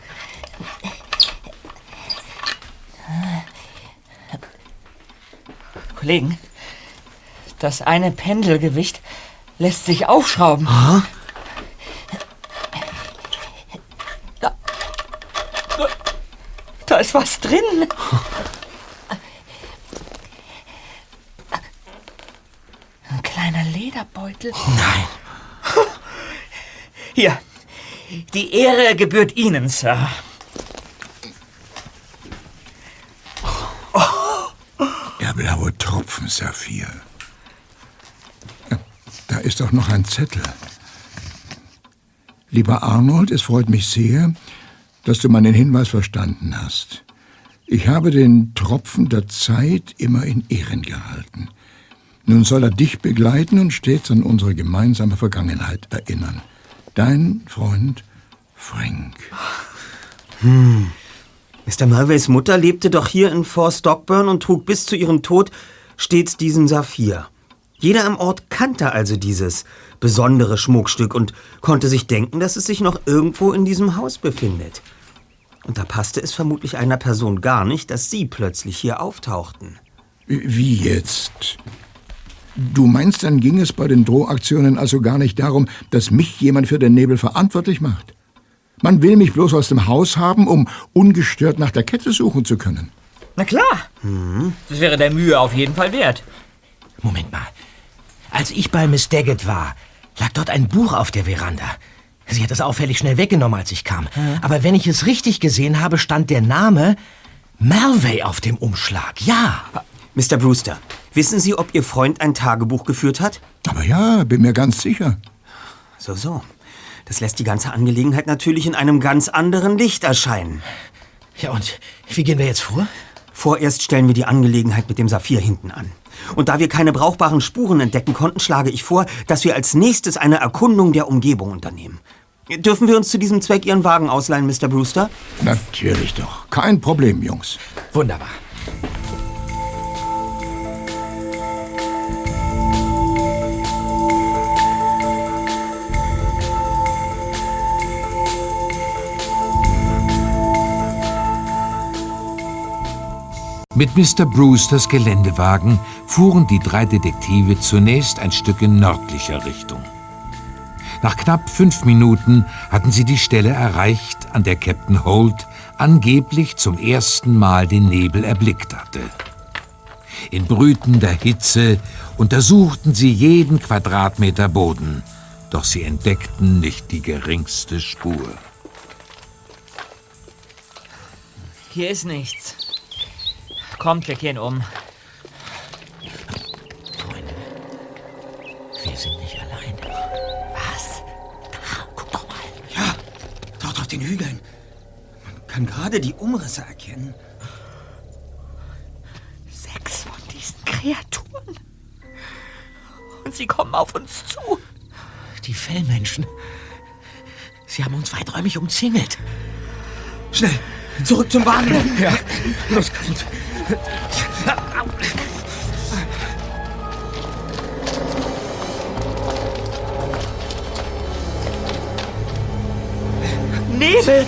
Kollegen, das eine Pendelgewicht lässt sich aufschrauben. Da, da, da ist was drin. Ein kleiner Lederbeutel. Nein. Hier. Die Ehre gebührt Ihnen, Sir. Der blaue Tropfen, Saphir. Da ist doch noch ein Zettel. Lieber Arnold, es freut mich sehr, dass du meinen Hinweis verstanden hast. Ich habe den Tropfen der Zeit immer in Ehren gehalten. Nun soll er dich begleiten und stets an unsere gemeinsame Vergangenheit erinnern. Dein Freund Frank. Hm. Mr. Mulvays Mutter lebte doch hier in Fort Stockburn und trug bis zu ihrem Tod stets diesen Saphir. Jeder im Ort kannte also dieses besondere Schmuckstück und konnte sich denken, dass es sich noch irgendwo in diesem Haus befindet. Und da passte es vermutlich einer Person gar nicht, dass Sie plötzlich hier auftauchten. Wie jetzt? Du meinst, dann ging es bei den Drohaktionen also gar nicht darum, dass mich jemand für den Nebel verantwortlich macht? Man will mich bloß aus dem Haus haben, um ungestört nach der Kette suchen zu können. Na klar. Das wäre der Mühe auf jeden Fall wert. Moment mal. Als ich bei Miss Daggett war, lag dort ein Buch auf der Veranda. Sie hat es auffällig schnell weggenommen, als ich kam. Aber wenn ich es richtig gesehen habe, stand der Name Malvey auf dem Umschlag. Ja. Mr. Brewster, wissen Sie, ob Ihr Freund ein Tagebuch geführt hat? Aber ja, bin mir ganz sicher. So, so. Das lässt die ganze Angelegenheit natürlich in einem ganz anderen Licht erscheinen. Ja, und wie gehen wir jetzt vor? Vorerst stellen wir die Angelegenheit mit dem Saphir hinten an. Und da wir keine brauchbaren Spuren entdecken konnten, schlage ich vor, dass wir als nächstes eine Erkundung der Umgebung unternehmen. Dürfen wir uns zu diesem Zweck Ihren Wagen ausleihen, Mr. Brewster? Natürlich doch. Kein Problem, Jungs. Wunderbar. Mit Mr. Brewsters Geländewagen fuhren die drei Detektive zunächst ein Stück in nördlicher Richtung. Nach knapp fünf Minuten hatten sie die Stelle erreicht, an der Captain Holt angeblich zum ersten Mal den Nebel erblickt hatte. In brütender Hitze untersuchten sie jeden Quadratmeter Boden, doch sie entdeckten nicht die geringste Spur. Hier ist nichts. Kommt, wir kehren um. Freunde, wir sind nicht allein. Was? Ja, dort auf den Hügeln. Man kann gerade die Umrisse erkennen. Sechs von diesen Kreaturen. Und sie kommen auf uns zu. Die Fellmenschen. Sie haben uns weiträumig umzingelt. Schnell, zurück zum Wagen. Ja, los kommt. Nebel!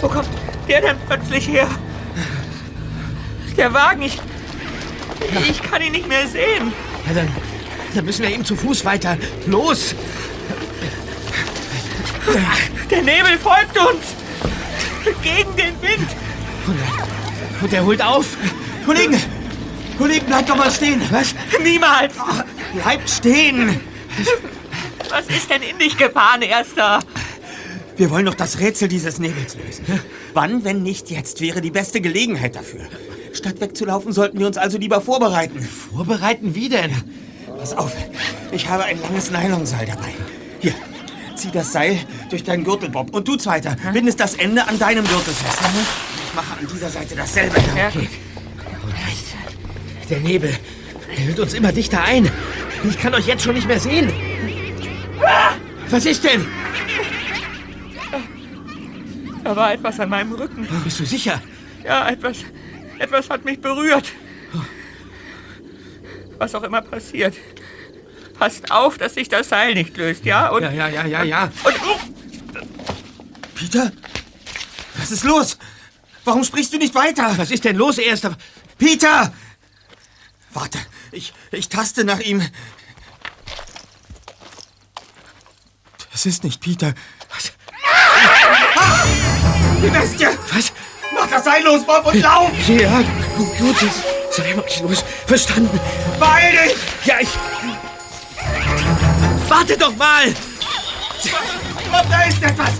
Wo kommt der denn plötzlich her? Der Wagen, ich. Ich kann ihn nicht mehr sehen. Ja, dann, dann müssen wir ihm zu Fuß weiter. Los! Der Nebel folgt uns! Gegen den Wind! Und er holt auf. Kollegen! Kollegen, bleibt doch mal stehen! Was? Niemals! Bleibt stehen! Was ist denn in dich gefahren, Erster? Wir wollen doch das Rätsel dieses Nebels lösen. Wann, wenn nicht jetzt, wäre die beste Gelegenheit dafür. Statt wegzulaufen, sollten wir uns also lieber vorbereiten. Vorbereiten wie denn? Pass auf, ich habe ein langes Nylonseil dabei. Hier, zieh das Seil durch deinen Gürtel, Bob. Und du, Zweiter, bindest das Ende an deinem Gürtel fest. Ich mache an dieser Seite dasselbe. Ja. Okay. Der Nebel, der hüllt uns immer dichter ein. Ich kann euch jetzt schon nicht mehr sehen. Was ist denn? Da war etwas an meinem Rücken. Bist du sicher? Ja, etwas. Etwas hat mich berührt. Was auch immer passiert. Passt auf, dass sich das Seil nicht löst, ja? Und, Ja, ja, ja, ja, ja. und oh, Peter? Was ist los? Warum sprichst du nicht weiter? Was ist denn los, Erster? Peter! Warte, ich, ich taste nach ihm. Das ist nicht Peter. Was? Ah! Die Bestie! Was? Mach das Seil los, Bob, und lauf! Ja, gut, gut. Sei mal los. Verstanden. Beeil dich! Ja, ich... Warte doch mal! Bob, da ist etwas!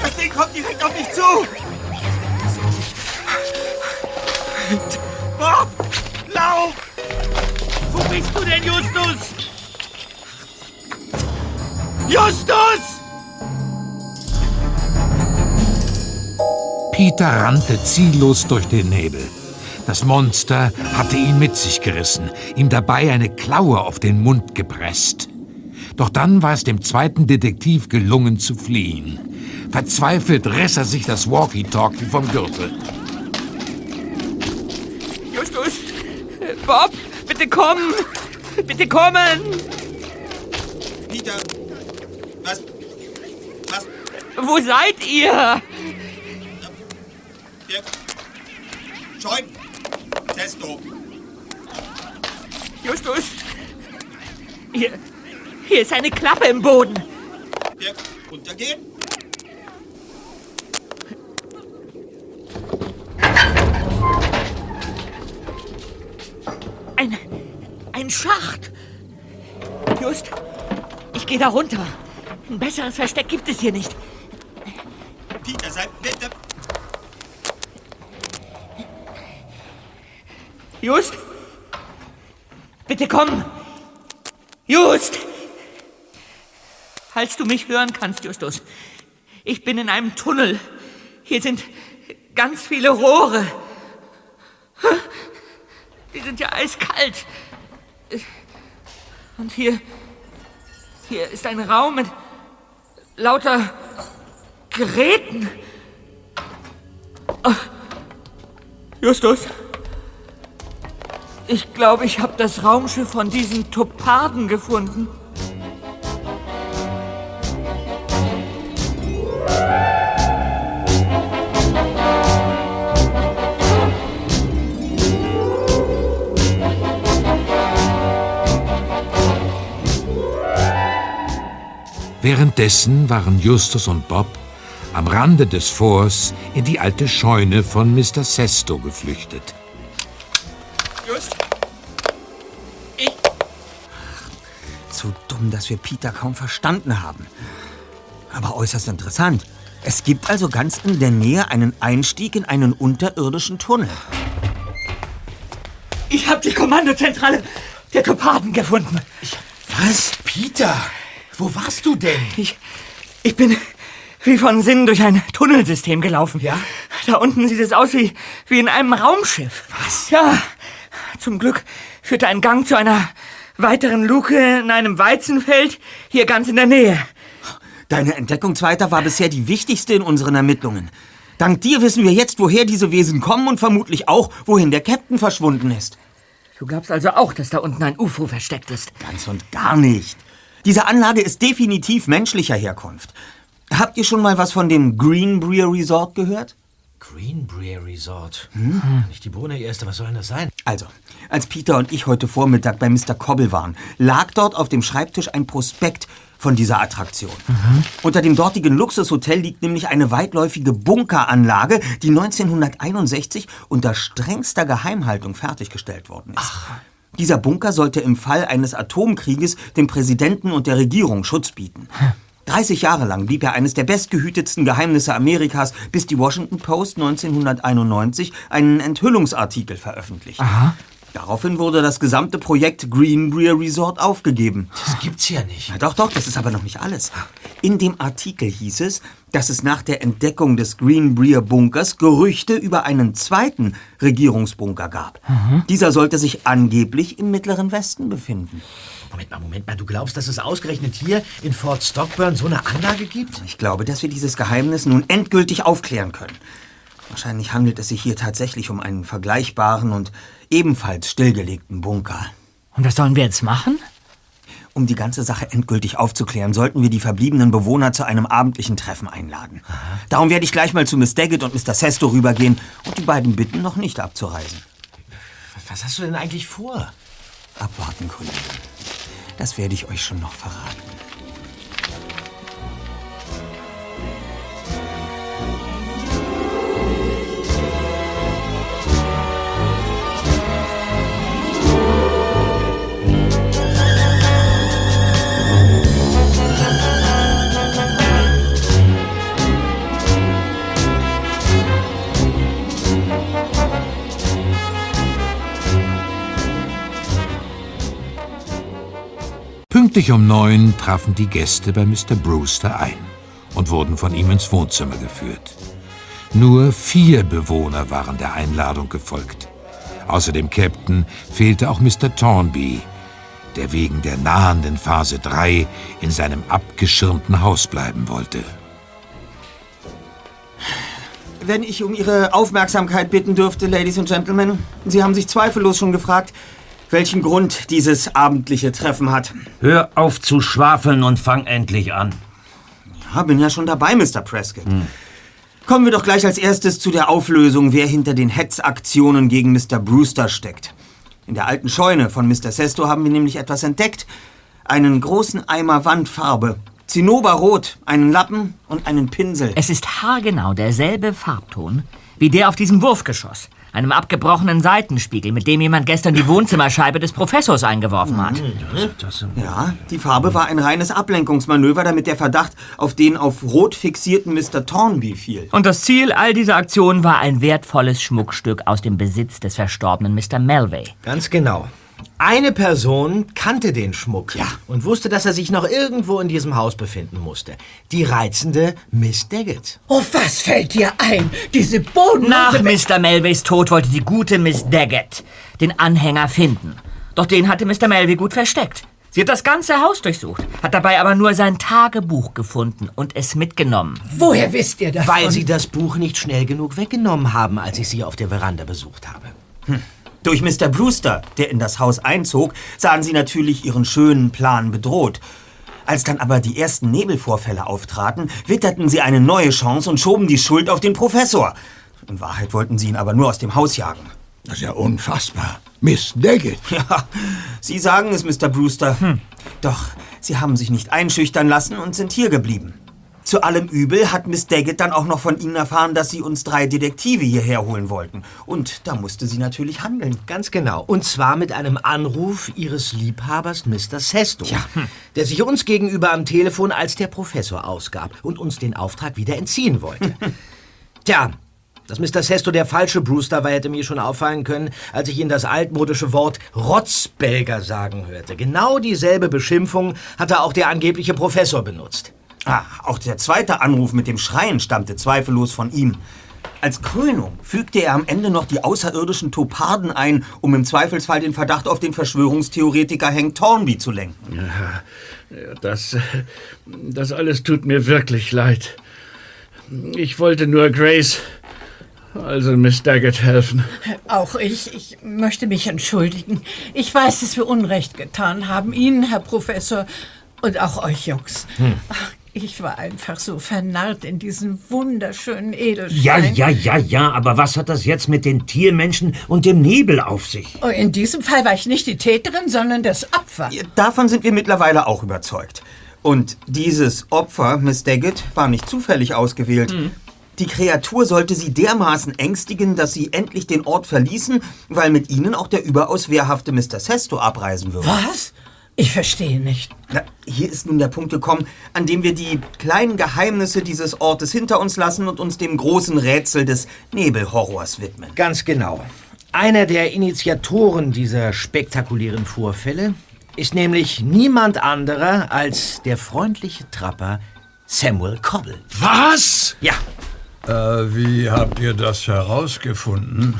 Das Ding kommt direkt auf mich zu! Bob! Lauf! Wo bist du denn, Justus? Justus! Peter rannte ziellos durch den Nebel. Das Monster hatte ihn mit sich gerissen, ihm dabei eine Klaue auf den Mund gepresst. Doch dann war es dem zweiten Detektiv gelungen zu fliehen. Verzweifelt riss er sich das Walkie-Talkie vom Gürtel. Justus! äh, Bob, bitte kommen! Bitte kommen! Peter! Was? Was? Wo seid ihr? Hier. Scheun! Testo! Justus! Hier, hier ist eine Klappe im Boden. Hier. Runtergehen! Schacht. Just, ich gehe da runter. Ein besseres Versteck gibt es hier nicht. Peter, sei bitte. Just! Bitte komm! Just! Falls du mich hören kannst, Justus. Ich bin in einem Tunnel. Hier sind ganz viele Rohre. Die sind ja eiskalt. Und hier, hier ist ein Raum mit lauter Geräten. Ach, Justus, ich glaube, ich habe das Raumschiff von diesen Toparden gefunden. Währenddessen waren Justus und Bob am Rande des Forts in die alte Scheune von Mr. Sesto geflüchtet. Just, Zu dumm, dass wir Peter kaum verstanden haben. Aber äußerst interessant. Es gibt also ganz in der Nähe einen Einstieg in einen unterirdischen Tunnel. ich habe die Kommandozentrale der Toparden gefunden. Was? Peter, wo warst du denn? Ich, ich bin wie von Sinnen durch ein Tunnelsystem gelaufen. Ja? Da unten sieht es aus wie, wie in einem Raumschiff. Was? Ja. Zum Glück führte ein Gang zu einer weiteren Luke in einem Weizenfeld hier ganz in der Nähe. Deine Entdeckung, Zweiter, war bisher die wichtigste in unseren Ermittlungen. Dank dir wissen wir jetzt, woher diese Wesen kommen und vermutlich auch, wohin der Captain verschwunden ist. Du glaubst also auch, dass da unten ein UFO versteckt ist? Ganz und gar nicht. Diese Anlage ist definitiv menschlicher Herkunft. Habt ihr schon mal was von dem Greenbrier Resort gehört? Greenbrier Resort. Nicht die Bohne erste, was soll denn das sein? Also, als Peter und ich heute Vormittag bei Mr. Cobble waren, lag dort auf dem Schreibtisch ein Prospekt von dieser Attraktion. Unter dem dortigen Luxushotel liegt nämlich eine weitläufige Bunkeranlage, die 1961 unter strengster Geheimhaltung fertiggestellt worden ist. Dieser Bunker sollte im Fall eines Atomkrieges dem Präsidenten und der Regierung Schutz bieten. 30 Jahre lang blieb er eines der bestgehütetsten Geheimnisse Amerikas, bis die Washington Post 1991 einen Enthüllungsartikel veröffentlichte. Daraufhin wurde das gesamte Projekt Greenbrier Resort aufgegeben. Das gibt's ja nicht. Na doch, doch, das ist aber noch nicht alles. In dem Artikel hieß es, dass es nach der Entdeckung des Greenbrier Bunkers Gerüchte über einen zweiten Regierungsbunker gab. Dieser sollte sich angeblich im Mittleren Westen befinden. Moment mal, Moment mal. Du glaubst, dass es ausgerechnet hier in Fort Stockburn so eine Anlage gibt? Ich glaube, dass wir dieses Geheimnis nun endgültig aufklären können. Wahrscheinlich handelt es sich hier tatsächlich um einen vergleichbaren und ebenfalls stillgelegten Bunker. Und was sollen wir jetzt machen? Um die ganze Sache endgültig aufzuklären, sollten wir die verbliebenen Bewohner zu einem abendlichen Treffen einladen. Darum werde ich gleich mal zu Miss Daggett und Mr. Sesto rübergehen und die beiden bitten, noch nicht abzureisen. Was hast du denn eigentlich vor? Abwarten, Kollege. Das werde ich euch schon noch verraten. Pünktlich um neun trafen die Gäste bei Mr. Brewster ein und wurden von ihm ins Wohnzimmer geführt. Nur vier Bewohner waren der Einladung gefolgt. Außer dem Captain fehlte auch Mr. Thornby, der wegen der nahenden Phase 3 in seinem abgeschirmten Haus bleiben wollte. Wenn ich um Ihre Aufmerksamkeit bitten dürfte, Ladies and Gentlemen. Sie haben sich zweifellos schon gefragt, welchen Grund dieses abendliche Treffen hat. Hör auf zu schwafeln und fang endlich an. Ja, bin ja schon dabei, Mr. Prescott. Kommen wir doch gleich als erstes zu der Auflösung, wer hinter den Hetzaktionen gegen Mr. Brewster steckt. In der alten Scheune von Mr. Sesto haben wir nämlich etwas entdeckt. Einen großen Eimer Wandfarbe. Zinnoberrot, einen Lappen und einen Pinsel. Es ist haargenau derselbe Farbton wie der auf diesem Wurfgeschoss. Einem abgebrochenen Seitenspiegel, mit dem jemand gestern die Wohnzimmerscheibe des Professors eingeworfen hat. Ja, die Farbe war ein reines Ablenkungsmanöver, damit der Verdacht auf den auf Rot fixierten Mr. Thornby fiel. Und das Ziel all dieser Aktion war ein wertvolles Schmuckstück aus dem Besitz des verstorbenen Mr. Melvey. Ganz genau. Eine Person kannte den Schmuck Ja. und wusste, dass er sich noch irgendwo in diesem Haus befinden musste. Die reizende Miss Daggett. Oh, was fällt dir ein? Diese bodenlose... Nach Mr. Melveys Tod wollte die gute Miss Daggett den Anhänger finden. Doch den hatte Mr. Melvey gut versteckt. Sie hat das ganze Haus durchsucht, hat dabei aber nur sein Tagebuch gefunden und es mitgenommen. Woher wisst ihr davon? Weil sie das Buch nicht schnell genug weggenommen haben, als ich sie auf der Veranda besucht habe. Durch Mr. Brewster, der in das Haus einzog, sahen sie natürlich ihren schönen Plan bedroht. Als dann aber die ersten Nebelvorfälle auftraten, witterten sie eine neue Chance und schoben die Schuld auf den Professor. In Wahrheit wollten sie ihn aber nur aus dem Haus jagen. Das ist ja unfassbar. Miss Daggett. Ja, Sie sagen es, Mr. Brewster. Doch Sie haben sich nicht einschüchtern lassen und sind hier geblieben. Zu allem Übel hat Miss Daggett dann auch noch von Ihnen erfahren, dass Sie uns drei Detektive hierher holen wollten. Und da musste sie natürlich handeln. Ganz genau. Und zwar mit einem Anruf ihres Liebhabers Mr. Sesto, Ja. der sich uns gegenüber am Telefon als der Professor ausgab und uns den Auftrag wieder entziehen wollte. Tja, dass Mr. Sesto der falsche Brewster war, hätte mir schon auffallen können, als ich ihn das altmodische Wort Rotzbelger sagen hörte. Genau dieselbe Beschimpfung hatte auch der angebliche Professor benutzt. Ah, auch der zweite Anruf mit dem Schreien stammte zweifellos von ihm. Als Krönung fügte er am Ende noch die außerirdischen Toparden ein, um im Zweifelsfall den Verdacht auf den Verschwörungstheoretiker Hank Thornby zu lenken. Ja, Das, das alles tut mir wirklich leid. Ich wollte nur Grace, also Miss Daggett, helfen. Auch ich, ich möchte mich entschuldigen. Ich weiß, dass wir Unrecht getan haben. Ihnen, Herr Professor, und auch euch Jungs. Ach, Ich war einfach so vernarrt in diesen wunderschönen Ja, Edelstein. ja, ja, ja, aber was hat das jetzt mit den Tiermenschen und dem Nebel auf sich? Oh, In diesem Fall war ich nicht die Täterin, sondern das Opfer. Davon sind wir mittlerweile auch überzeugt. Und dieses Opfer, Miss Daggett, war nicht zufällig ausgewählt. Die Kreatur sollte sie dermaßen ängstigen, dass sie endlich den Ort verließen, weil mit ihnen auch der überaus wehrhafte Mr. Sesto abreisen würde. Was? Ich verstehe nicht. Na, hier ist nun der Punkt gekommen, an dem wir die kleinen Geheimnisse dieses Ortes hinter uns lassen und uns dem großen Rätsel des Nebelhorrors widmen. Ganz genau. Einer der Initiatoren dieser spektakulären Vorfälle ist nämlich niemand anderer als der freundliche Trapper Samuel Cobble. Was? Ja, Äh, wie habt ihr das herausgefunden?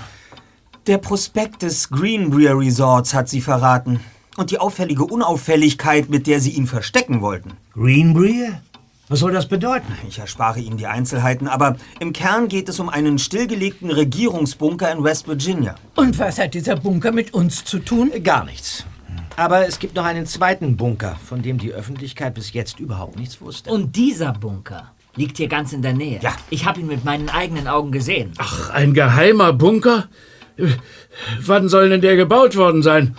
Der Prospekt des Greenbrier Resorts hat sie verraten. Und die auffällige Unauffälligkeit, mit der sie ihn verstecken wollten. Greenbrier? Was soll das bedeuten? Ich erspare Ihnen die Einzelheiten, aber im Kern geht es um einen stillgelegten Regierungsbunker in West Virginia. Und was hat dieser Bunker mit uns zu tun? gar nichts. Aber es gibt noch einen zweiten Bunker, von dem die Öffentlichkeit bis jetzt überhaupt nichts wusste. Und dieser Bunker liegt hier ganz in der Nähe. Ja. Ich habe ihn mit meinen eigenen Augen gesehen. Ach, ein geheimer Bunker? Äh, Wann soll denn der gebaut worden sein?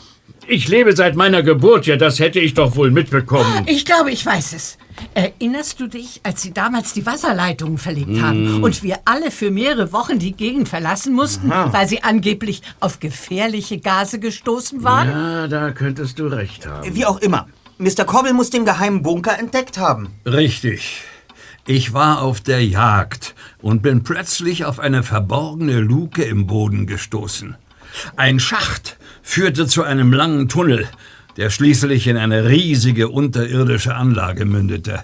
Ich lebe seit meiner Geburt, ja, das hätte ich doch wohl mitbekommen. Ich glaube, ich weiß es. Erinnerst du dich, als sie damals die Wasserleitungen verlegt haben und wir alle für mehrere Wochen die Gegend verlassen mussten, weil sie angeblich auf gefährliche Gase gestoßen waren? Ja, da könntest du recht haben. Wie auch immer. Mr. Cobble muss den geheimen Bunker entdeckt haben. Richtig. Ich war auf der Jagd und bin plötzlich auf eine verborgene Luke im Boden gestoßen. Ein Schacht führte zu einem langen Tunnel, der schließlich in eine riesige unterirdische Anlage mündete.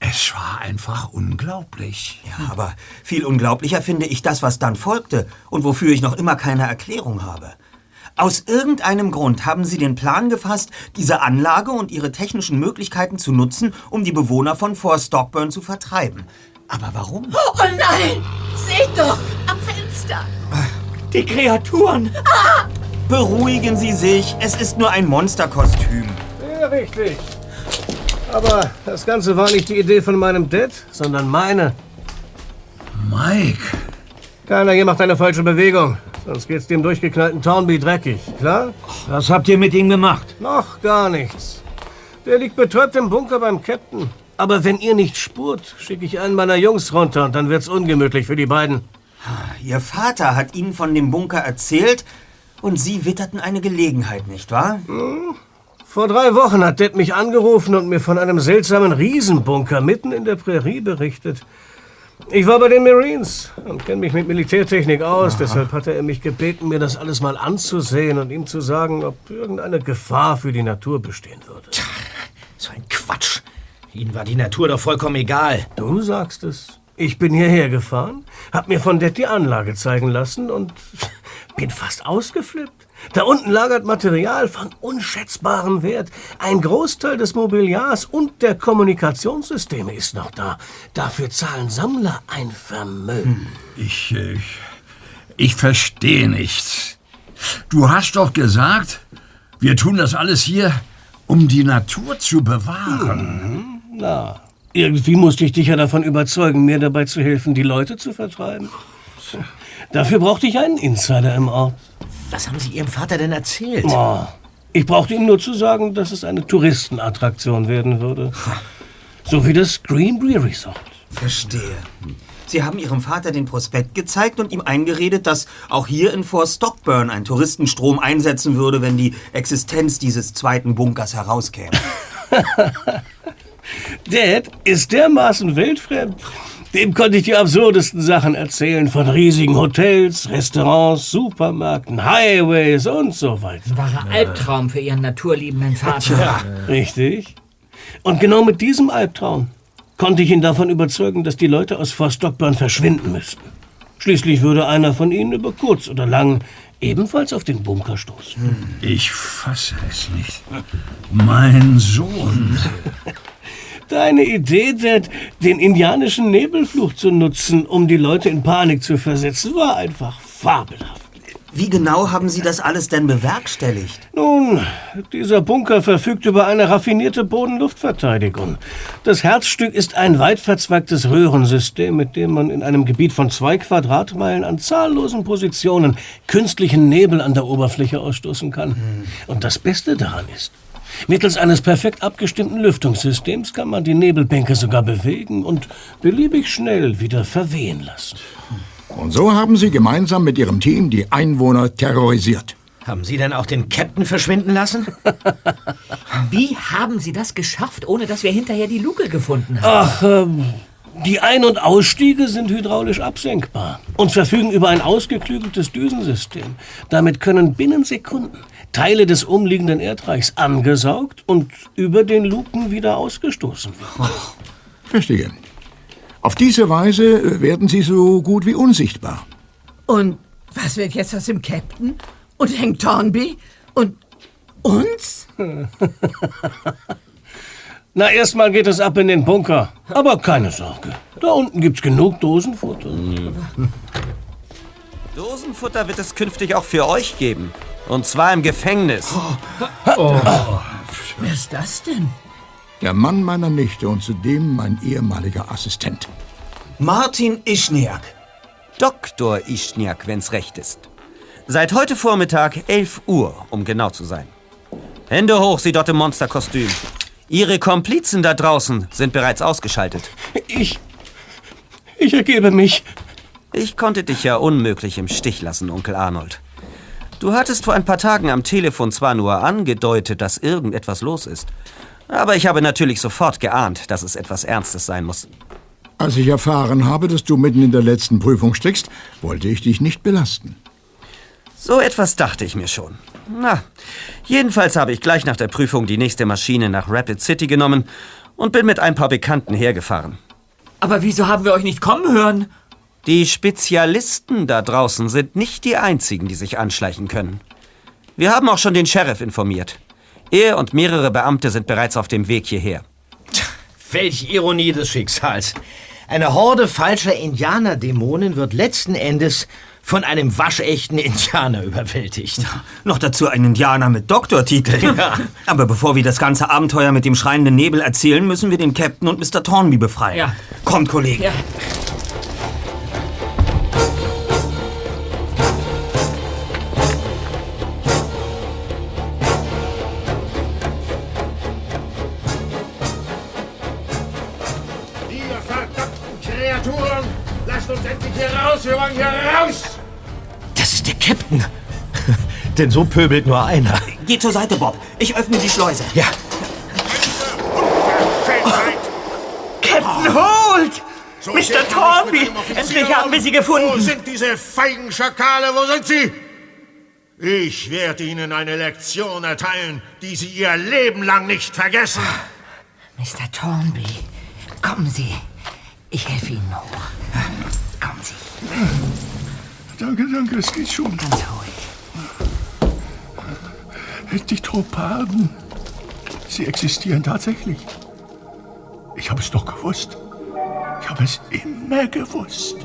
Es war einfach unglaublich. Ja, aber viel unglaublicher finde ich das, was dann folgte und wofür ich noch immer keine Erklärung habe. Aus irgendeinem Grund haben sie den Plan gefasst, diese Anlage und ihre technischen Möglichkeiten zu nutzen, um die Bewohner von Fort Stockburn zu vertreiben. Aber warum? Oh nein! Seht doch! Am Fenster! Die Kreaturen! Beruhigen Sie sich, es ist nur ein Monsterkostüm. Ja, richtig. Aber das Ganze war nicht die Idee von meinem Dad, sondern meine. Mike, Keiner hier macht eine falsche Bewegung. Sonst geht's dem durchgeknallten Townby dreckig, klar? Was habt ihr mit ihm gemacht? Noch gar nichts. Der liegt betäubt im Bunker beim Captain. Aber wenn ihr nicht spurt, schicke ich einen meiner Jungs runter und dann wird's ungemütlich für die beiden. Ihr Vater hat Ihnen von dem Bunker erzählt und Sie witterten eine Gelegenheit, nicht wahr? Vor drei Wochen hat Dad mich angerufen und mir von einem seltsamen Riesenbunker mitten in der Prärie berichtet. Ich war bei den Marines und kenne mich mit Militärtechnik aus, deshalb hatte er mich gebeten, mir das alles mal anzusehen und ihm zu sagen, ob irgendeine Gefahr für die Natur bestehen würde. So ein Quatsch. Ihnen war die Natur doch vollkommen egal. Du sagst es. Ich bin hierher gefahren, hab mir von Dad die Anlage zeigen lassen und bin fast ausgeflippt. Da unten lagert Material von unschätzbarem Wert. Ein Großteil des Mobiliars und der Kommunikationssysteme ist noch da. Dafür zahlen Sammler ein Vermögen. Ich, äh, ich verstehe nichts. Du hast doch gesagt, wir tun das alles hier, um die Natur zu bewahren. Na, irgendwie musste ich dich ja davon überzeugen, mir dabei zu helfen, die Leute zu vertreiben. Dafür brauchte ich einen Insider im Ort. Was haben Sie Ihrem Vater denn erzählt? Oh, ich brauchte ihm nur zu sagen, dass es eine Touristenattraktion werden würde. So wie das Greenbury Resort. Verstehe. Sie haben Ihrem Vater den Prospekt gezeigt und ihm eingeredet, dass auch hier in Fort Stockburn ein Touristenstrom einsetzen würde, wenn die Existenz dieses zweiten Bunkers herauskäme. Dad ist dermaßen weltfremd. Dem konnte ich die absurdesten Sachen erzählen. Von riesigen Hotels, Restaurants, Supermärkten, Highways und so weiter. Ein wahrer Albtraum für Ihren naturliebenden Vater. Ja, richtig. Und genau mit diesem Albtraum konnte ich ihn davon überzeugen, dass die Leute aus Fort Stockburn verschwinden müssten. Schließlich würde einer von ihnen über kurz oder lang ebenfalls auf den Bunker stoßen. Ich fasse es nicht. Mein Sohn. Deine Idee, Dad, den indianischen Nebelfluch zu nutzen, um die Leute in Panik zu versetzen, war einfach fabelhaft. Wie genau haben Sie das alles denn bewerkstelligt? Nun, dieser Bunker verfügt über eine raffinierte Bodenluftverteidigung. Das Herzstück ist ein weit verzweigtes Röhrensystem, mit dem man in einem Gebiet von zwei Quadratmeilen an zahllosen Positionen künstlichen Nebel an der Oberfläche ausstoßen kann. Und das Beste daran ist, mittels eines perfekt abgestimmten Lüftungssystems kann man die Nebelbänke sogar bewegen und beliebig schnell wieder verwehen lassen. Und so haben Sie gemeinsam mit Ihrem Team die Einwohner terrorisiert. Haben Sie denn auch den Captain verschwinden lassen? Wie haben Sie das geschafft, ohne dass wir hinterher die Luke gefunden haben? Ach, ähm, die Ein- und Ausstiege sind hydraulisch absenkbar und verfügen über ein ausgeklügeltes Düsensystem. Damit können binnen Sekunden Teile des umliegenden Erdreichs angesaugt und über den Luken wieder ausgestoßen werden. Verstehe. Auf diese Weise werden Sie so gut wie unsichtbar. Und was wird jetzt aus dem Captain? Und Hank Thornby? Und uns? Na, erstmal geht es ab in den Bunker. Aber keine Sorge. Da unten gibt's genug Dosenfutter. Dosenfutter wird es künftig auch für euch geben. Und zwar im Gefängnis. Wer ist das denn? Der Mann meiner Nichte und zudem mein ehemaliger Assistent. Martin Ischniak. Dr. Ischniak, wenn's recht ist. Seit heute Vormittag 11 Uhr, um genau zu sein. Hände hoch, Sie dort im Monsterkostüm. Ihre Komplizen da draußen sind bereits ausgeschaltet. Ich. Ich ergebe mich. Ich konnte dich ja unmöglich im Stich lassen, Onkel Arnold. Du hattest vor ein paar Tagen am Telefon zwar nur angedeutet, dass irgendetwas los ist, aber ich habe natürlich sofort geahnt, dass es etwas Ernstes sein muss. Als ich erfahren habe, dass du mitten in der letzten Prüfung steckst, wollte ich dich nicht belasten. So etwas dachte ich mir schon. Na, jedenfalls habe ich gleich nach der Prüfung die nächste Maschine nach Rapid City genommen und bin mit ein paar Bekannten hergefahren. Aber wieso haben wir euch nicht kommen hören? Die Spezialisten da draußen sind nicht die einzigen, die sich anschleichen können. Wir haben auch schon den Sheriff informiert. Er und mehrere Beamte sind bereits auf dem Weg hierher. Welch Ironie des Schicksals. Eine Horde falscher Indianerdämonen wird letzten Endes von einem waschechten Indianer überwältigt. Noch dazu ein Indianer mit Doktortitel. Ja. Aber bevor wir das ganze Abenteuer mit dem schreienden Nebel erzählen, müssen wir den Captain und Mr. Thornby befreien. Ja. Kommt, Kollege. Ja. Denn so pöbelt nur einer. Geh zur Seite, Bob. Ich öffne die Schleuse. Ja. Captain Holt! So Mr. Offizier endlich haben wir Sie Wo gefunden. sind diese feigen Schakale? Wo sind sie? Ich werde Ihnen eine Lektion erteilen, die Sie Ihr Leben lang nicht vergessen. Mr. Thornby, kommen Sie. Ich helfe Ihnen hoch. Kommen Sie. Danke, danke, es geht schon. Ganz ruhig. Die Tropaden, sie existieren tatsächlich. Ich habe es doch gewusst. Ich habe es immer gewusst.